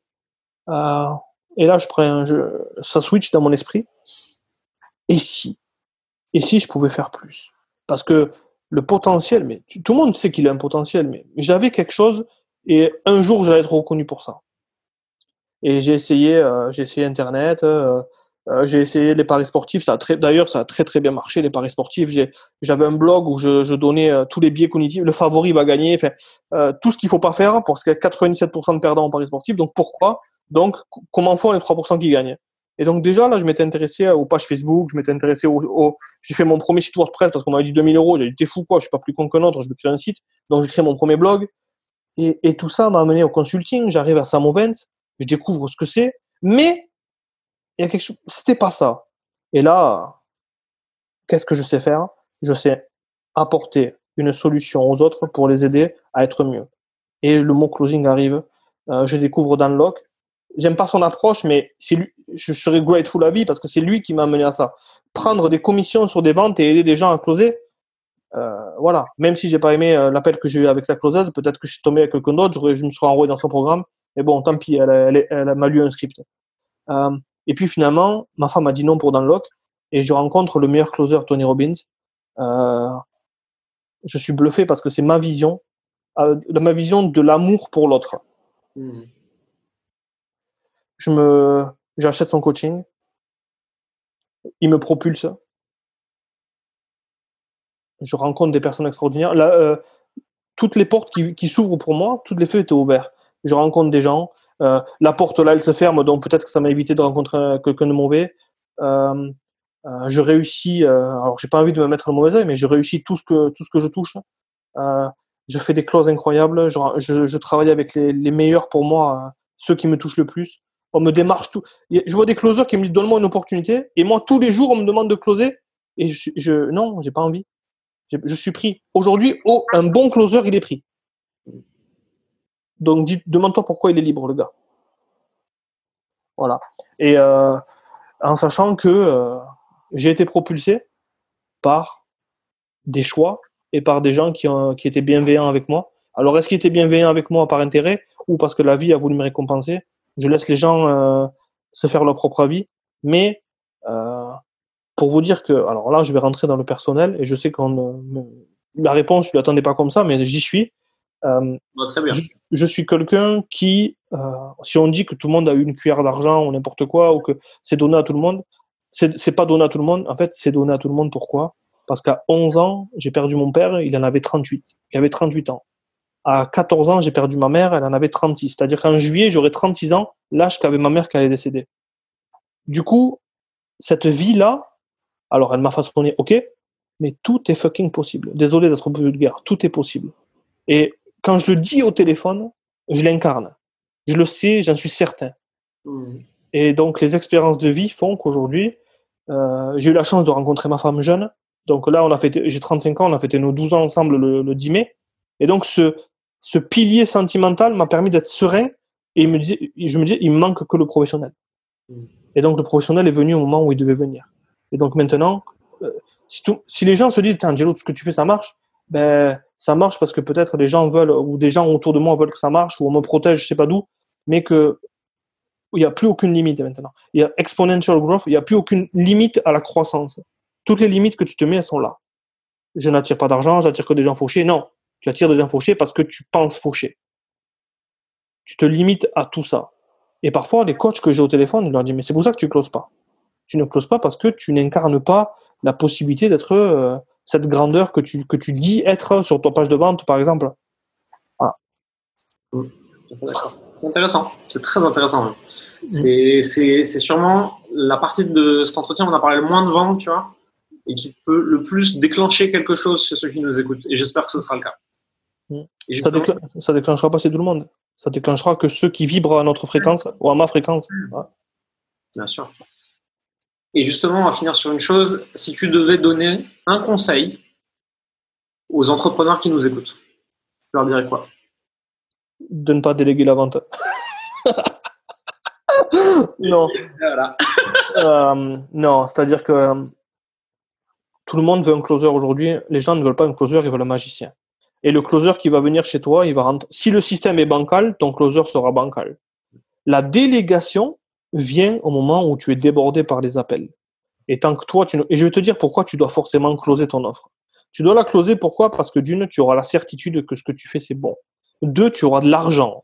Et là, je prends, je, ça switch dans mon esprit. Et si, et si je pouvais faire plus? Parce que le potentiel, mais tout le monde sait qu'il a un potentiel, mais j'avais quelque chose et un jour j'allais être reconnu pour ça. Et j'ai essayé, euh, j'ai essayé Internet, euh, euh, j'ai essayé les paris sportifs. Ça d'ailleurs, ça a très très bien marché les paris sportifs. J'avais un blog où je, je donnais tous les biais cognitifs. Le favori va gagner, enfin, tout ce qu'il faut pas faire parce qu'il y a 97% de perdants en paris sportifs. Donc pourquoi? Donc comment font les 3% qui gagnent? Et donc déjà, là, je m'étais intéressé aux pages Facebook, je m'étais intéressé au, j'ai fait mon premier site WordPress parce qu'on m'avait dit 2000 euros. J'ai dit, t'es fou quoi, je suis pas plus con qu'un autre, je vais créer un site. Donc j'ai créé mon premier blog. Et, tout ça m'a amené au consulting. J'arrive à Samovent, je découvre ce que c'est. Mais, il y a quelque chose, c'était pas ça. Et là, qu'est-ce que je sais faire? Je sais apporter une solution aux autres pour les aider à être mieux. Et le mot closing arrive. Euh, je découvre Danlock j'aime pas son approche, mais lui, je serais grateful à vie parce que c'est lui qui m'a amené à ça. Prendre des commissions sur des ventes et aider des gens à closer, euh, voilà. Même si j'ai pas aimé euh, l'appel que j'ai eu avec sa closeuse, peut-être que je suis tombé avec quelqu'un d'autre, je me serais enrôlé dans son programme. Mais bon, tant pis, elle, m'a lu un script. Euh, et puis finalement, ma femme a dit non pour Downlock et je rencontre le meilleur closer, Tony Robbins. Je suis bluffé parce que c'est ma vision, ma vision de l'amour pour l'autre Hmm. Je me, j'achète son coaching. Il me propulse. Je rencontre des personnes extraordinaires. Euh, toutes les portes qui, qui s'ouvrent pour moi, toutes les feux étaient ouverts. Je rencontre des gens. Euh, la porte là, elle se ferme, donc peut-être que ça m'a évité de rencontrer quelqu'un de mauvais. Euh, euh, je réussis. euh, alors, j'ai pas envie de me mettre le mauvais œil, mais je réussis tout ce que tout ce que je touche. Euh, je fais des clauses incroyables. Je, je, travaille avec les, les meilleurs pour moi, euh, ceux qui me touchent le plus. On me démarche tout. Je vois des closers qui me disent donne-moi une opportunité, et moi tous les jours on me demande de closer, et je, je non, j'ai pas envie. Je, suis pris. Aujourd'hui, oh, un bon closer, il est pris. Donc, demande-toi pourquoi il est libre, le gars. Voilà. Et euh, en sachant que euh, j'ai été propulsé par des choix et par des gens qui, ont, qui étaient bienveillants avec moi. Alors, est-ce qu'ils étaient bienveillants avec moi par intérêt ou parce que la vie a voulu me récompenser? Je laisse les gens euh, se faire leur propre avis. Mais euh, pour vous dire que, alors là, je vais rentrer dans le personnel et je sais qu'on la réponse, je ne l'attendais pas comme ça, mais j'y suis. Euh, Bah, très bien. je, je suis quelqu'un qui, euh, si on dit que tout le monde a eu une cuillère d'argent ou n'importe quoi, ou que c'est donné à tout le monde, c'est c'est pas donné à tout le monde. En fait, c'est donné à tout le monde. Pourquoi? Parce qu'à 11 ans, j'ai perdu mon père, il en avait 38. Il avait 38 ans. À 14 ans, j'ai perdu ma mère, elle en avait 36. C'est-à-dire qu'en juillet, j'aurai 36 ans, l'âge qu'avait ma mère qui allait décéder. Du coup, cette vie-là, alors elle m'a façonné, ok, mais tout est fucking possible. Désolé d'être vulgaire, tout est possible. Et quand je le dis au téléphone, je l'incarne. Je le sais, j'en suis certain. Hmm. Et donc, les expériences de vie font qu'aujourd'hui, euh, j'ai eu la chance de rencontrer ma femme jeune. Donc là, on a fêté, j'ai 35 ans, on a fêté nos 12 ans ensemble le, le 10 mai. Et donc, ce, ce pilier sentimental m'a permis d'être serein. Et il me je me disais, il manque que le professionnel. Mm. Et donc, le professionnel est venu au moment où il devait venir. Et donc, maintenant, euh, si, tout- si les gens se disent, Tiens, Angelo, tout ce que tu fais, ça marche, ben, ça marche parce que peut-être les gens veulent, ou des gens autour de moi veulent que ça marche, ou on me protège, je sais pas d'où, mais que il n'y a plus aucune limite maintenant. Il y a exponential growth, il n'y a plus aucune limite à la croissance. Toutes les limites que tu te mets, elles sont là. Je n'attire pas d'argent, j'attire que des gens fauchés. Non, tu attires des gens fauchés parce que tu penses faucher. Tu te limites à tout ça. Et parfois, les coachs que j'ai au téléphone, je leur dis, mais c'est pour ça que tu closes pas. Tu ne closes pas parce que tu n'incarnes pas la possibilité d'être euh, cette grandeur que tu, que tu dis être sur ta page de vente, par exemple. D'accord. C'est intéressant. C'est très intéressant. C'est, c'est, c'est sûrement la partie de cet entretien où on a parlé le moins de vente, tu vois, et qui peut le plus déclencher quelque chose chez ceux qui nous écoutent. Et j'espère que ce sera le cas. Mm. Et Ça, déclen- ça déclenchera pas chez tout le monde. Ça déclenchera que ceux qui vibrent à notre fréquence ou à ma fréquence. Ouais. Bien sûr. Et justement, on va finir sur une chose. Si tu devais donner un conseil aux entrepreneurs qui nous écoutent, tu leur dirais quoi? De ne pas déléguer la vente. non, Voilà. euh, non, c'est-à-dire que euh, tout le monde veut un closer aujourd'hui. Les gens ne veulent pas un closer, ils veulent un magicien. Et le closer qui va venir chez toi, il va rentrer. Si le système est bancal, ton closer sera bancal. La délégation vient au moment où tu es débordé par les appels. Et tant que. Et je vais te dire pourquoi tu dois forcément closer ton offre. Tu dois la closer pourquoi? Parce que d'une, tu auras la certitude que ce que tu fais, c'est bon. Deux, tu auras de l'argent.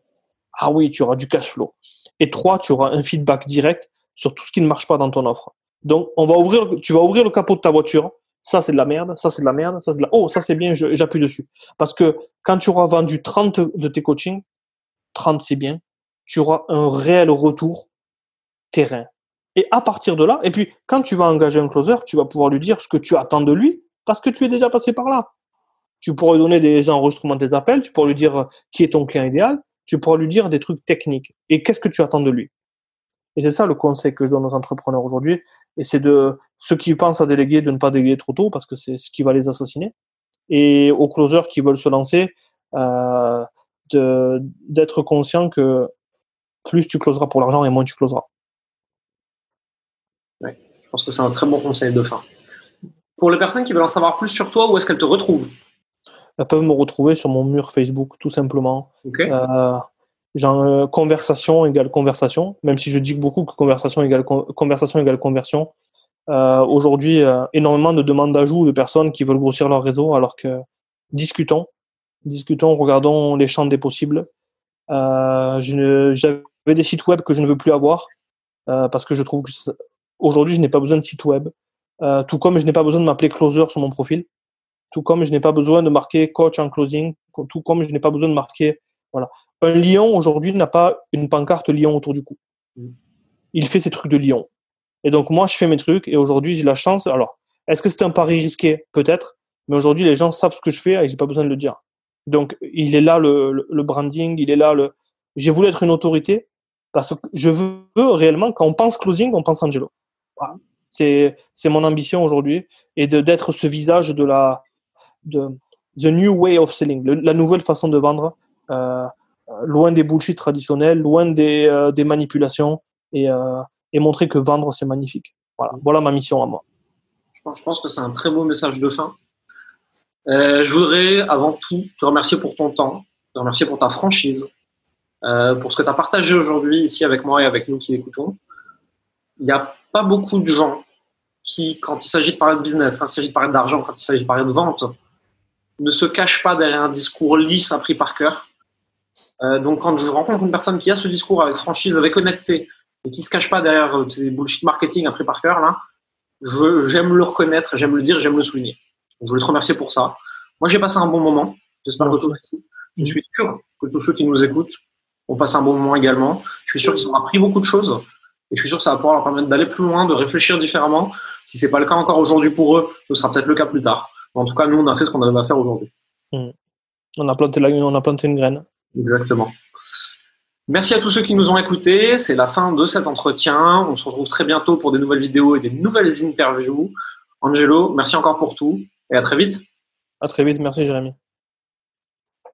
Ah oui, tu auras du cash flow. Et trois, tu auras un feedback direct sur tout ce qui ne marche pas dans ton offre. Donc, on va ouvrir, tu vas ouvrir le capot de ta voiture. Ça, c'est de la merde. Ça, c'est de la merde. Ça, c'est de la... Oh, ça, c'est bien. J'appuie dessus. Parce que quand tu auras vendu 30 de tes coachings, 30, c'est bien. Tu auras un réel retour terrain. Et à partir de là, et puis quand tu vas engager un closer, tu vas pouvoir lui dire ce que tu attends de lui parce que tu es déjà passé par là. Tu pourras lui donner des enregistrements des appels, tu pourras lui dire euh, qui est ton client idéal, tu pourras lui dire des trucs techniques et qu'est-ce que tu attends de lui? Et c'est ça le conseil que je donne aux entrepreneurs aujourd'hui. Et c'est de ceux qui pensent à déléguer, de ne pas déléguer trop tôt parce que c'est ce qui va les assassiner. Et aux closers qui veulent se lancer, euh, d'être conscient que plus tu closeras pour l'argent et moins tu closeras. Je pense que c'est un très bon conseil de fin. Pour les personnes qui veulent en savoir plus sur toi, où est-ce qu'elles te retrouvent? Elles peuvent me retrouver sur mon mur Facebook, tout simplement. Ok. Euh, genre, euh, conversation égale conversation, même si je dis beaucoup que conversation égale con- conversation égale conversion. Euh, Aujourd'hui, euh, énormément de demandes d'ajout de personnes qui veulent grossir leur réseau, alors que discutons, discutons, regardons les champs des possibles J'avais des sites web que je ne veux plus avoir parce que je trouve que aujourd'hui, je n'ai pas besoin de site web. tout comme je n'ai pas besoin de m'appeler closer sur mon profil. Tout comme je n'ai pas besoin de marquer coach en closing. Tout comme je n'ai pas besoin de marquer. Voilà. Un lion aujourd'hui n'a pas une pancarte lion autour du cou. Mm. Il fait ses trucs de lion. Et donc moi, je fais mes trucs et aujourd'hui, j'ai la chance. Alors, est-ce que c'est un pari risqué? Peut-être. Mais aujourd'hui, les gens savent ce que je fais et j'ai pas besoin de le dire. Donc, il est là le, le, branding, il est là le. J'ai voulu être une autorité parce que je veux réellement, quand on pense closing, on pense Angelo. C'est mon ambition aujourd'hui et d'être ce visage de la de the new way of selling, la nouvelle façon de vendre, euh, loin des bullshit traditionnels, loin des, euh, des manipulations et, euh, et montrer que vendre c'est magnifique. Voilà, voilà ma mission à moi. Je pense que c'est un très beau message de fin. Euh, je voudrais avant tout te remercier pour ton temps, te remercier pour ta franchise, euh, pour ce que tu as partagé aujourd'hui ici avec moi et avec nous qui écoutons. Il n'y a pas beaucoup de gens qui, quand il s'agit de parler de business, quand il s'agit de parler d'argent, quand il s'agit de parler de vente, ne se cachent pas derrière un discours lisse appris par cœur. Euh, donc quand je rencontre une personne qui a ce discours avec franchise, avec honnêteté, et qui se cache pas derrière des bullshit marketing appris par cœur, là, j'aime le reconnaître, j'aime le dire, j'aime le souligner. je voulais te remercier pour ça. Moi, j'ai passé un bon moment. J'espère que toi aussi. Je suis sûr que tous ceux qui nous écoutent ont passé un bon moment également. Je suis sûr qu'ils ont appris beaucoup de choses. Et je suis sûr que ça va pouvoir leur permettre d'aller plus loin, de réfléchir différemment. Si c'est pas le cas encore aujourd'hui pour eux, ce sera peut-être le cas plus tard. en tout cas, nous, on a fait ce qu'on avait à faire aujourd'hui. Mmh. On a planté la, on a planté une graine. Exactement. Merci à tous ceux qui nous ont écoutés. C'est la fin de cet entretien. On se retrouve très bientôt pour des nouvelles vidéos et des nouvelles interviews. Angelo, merci encore pour tout et à très vite. À très vite. Merci, Jérémy.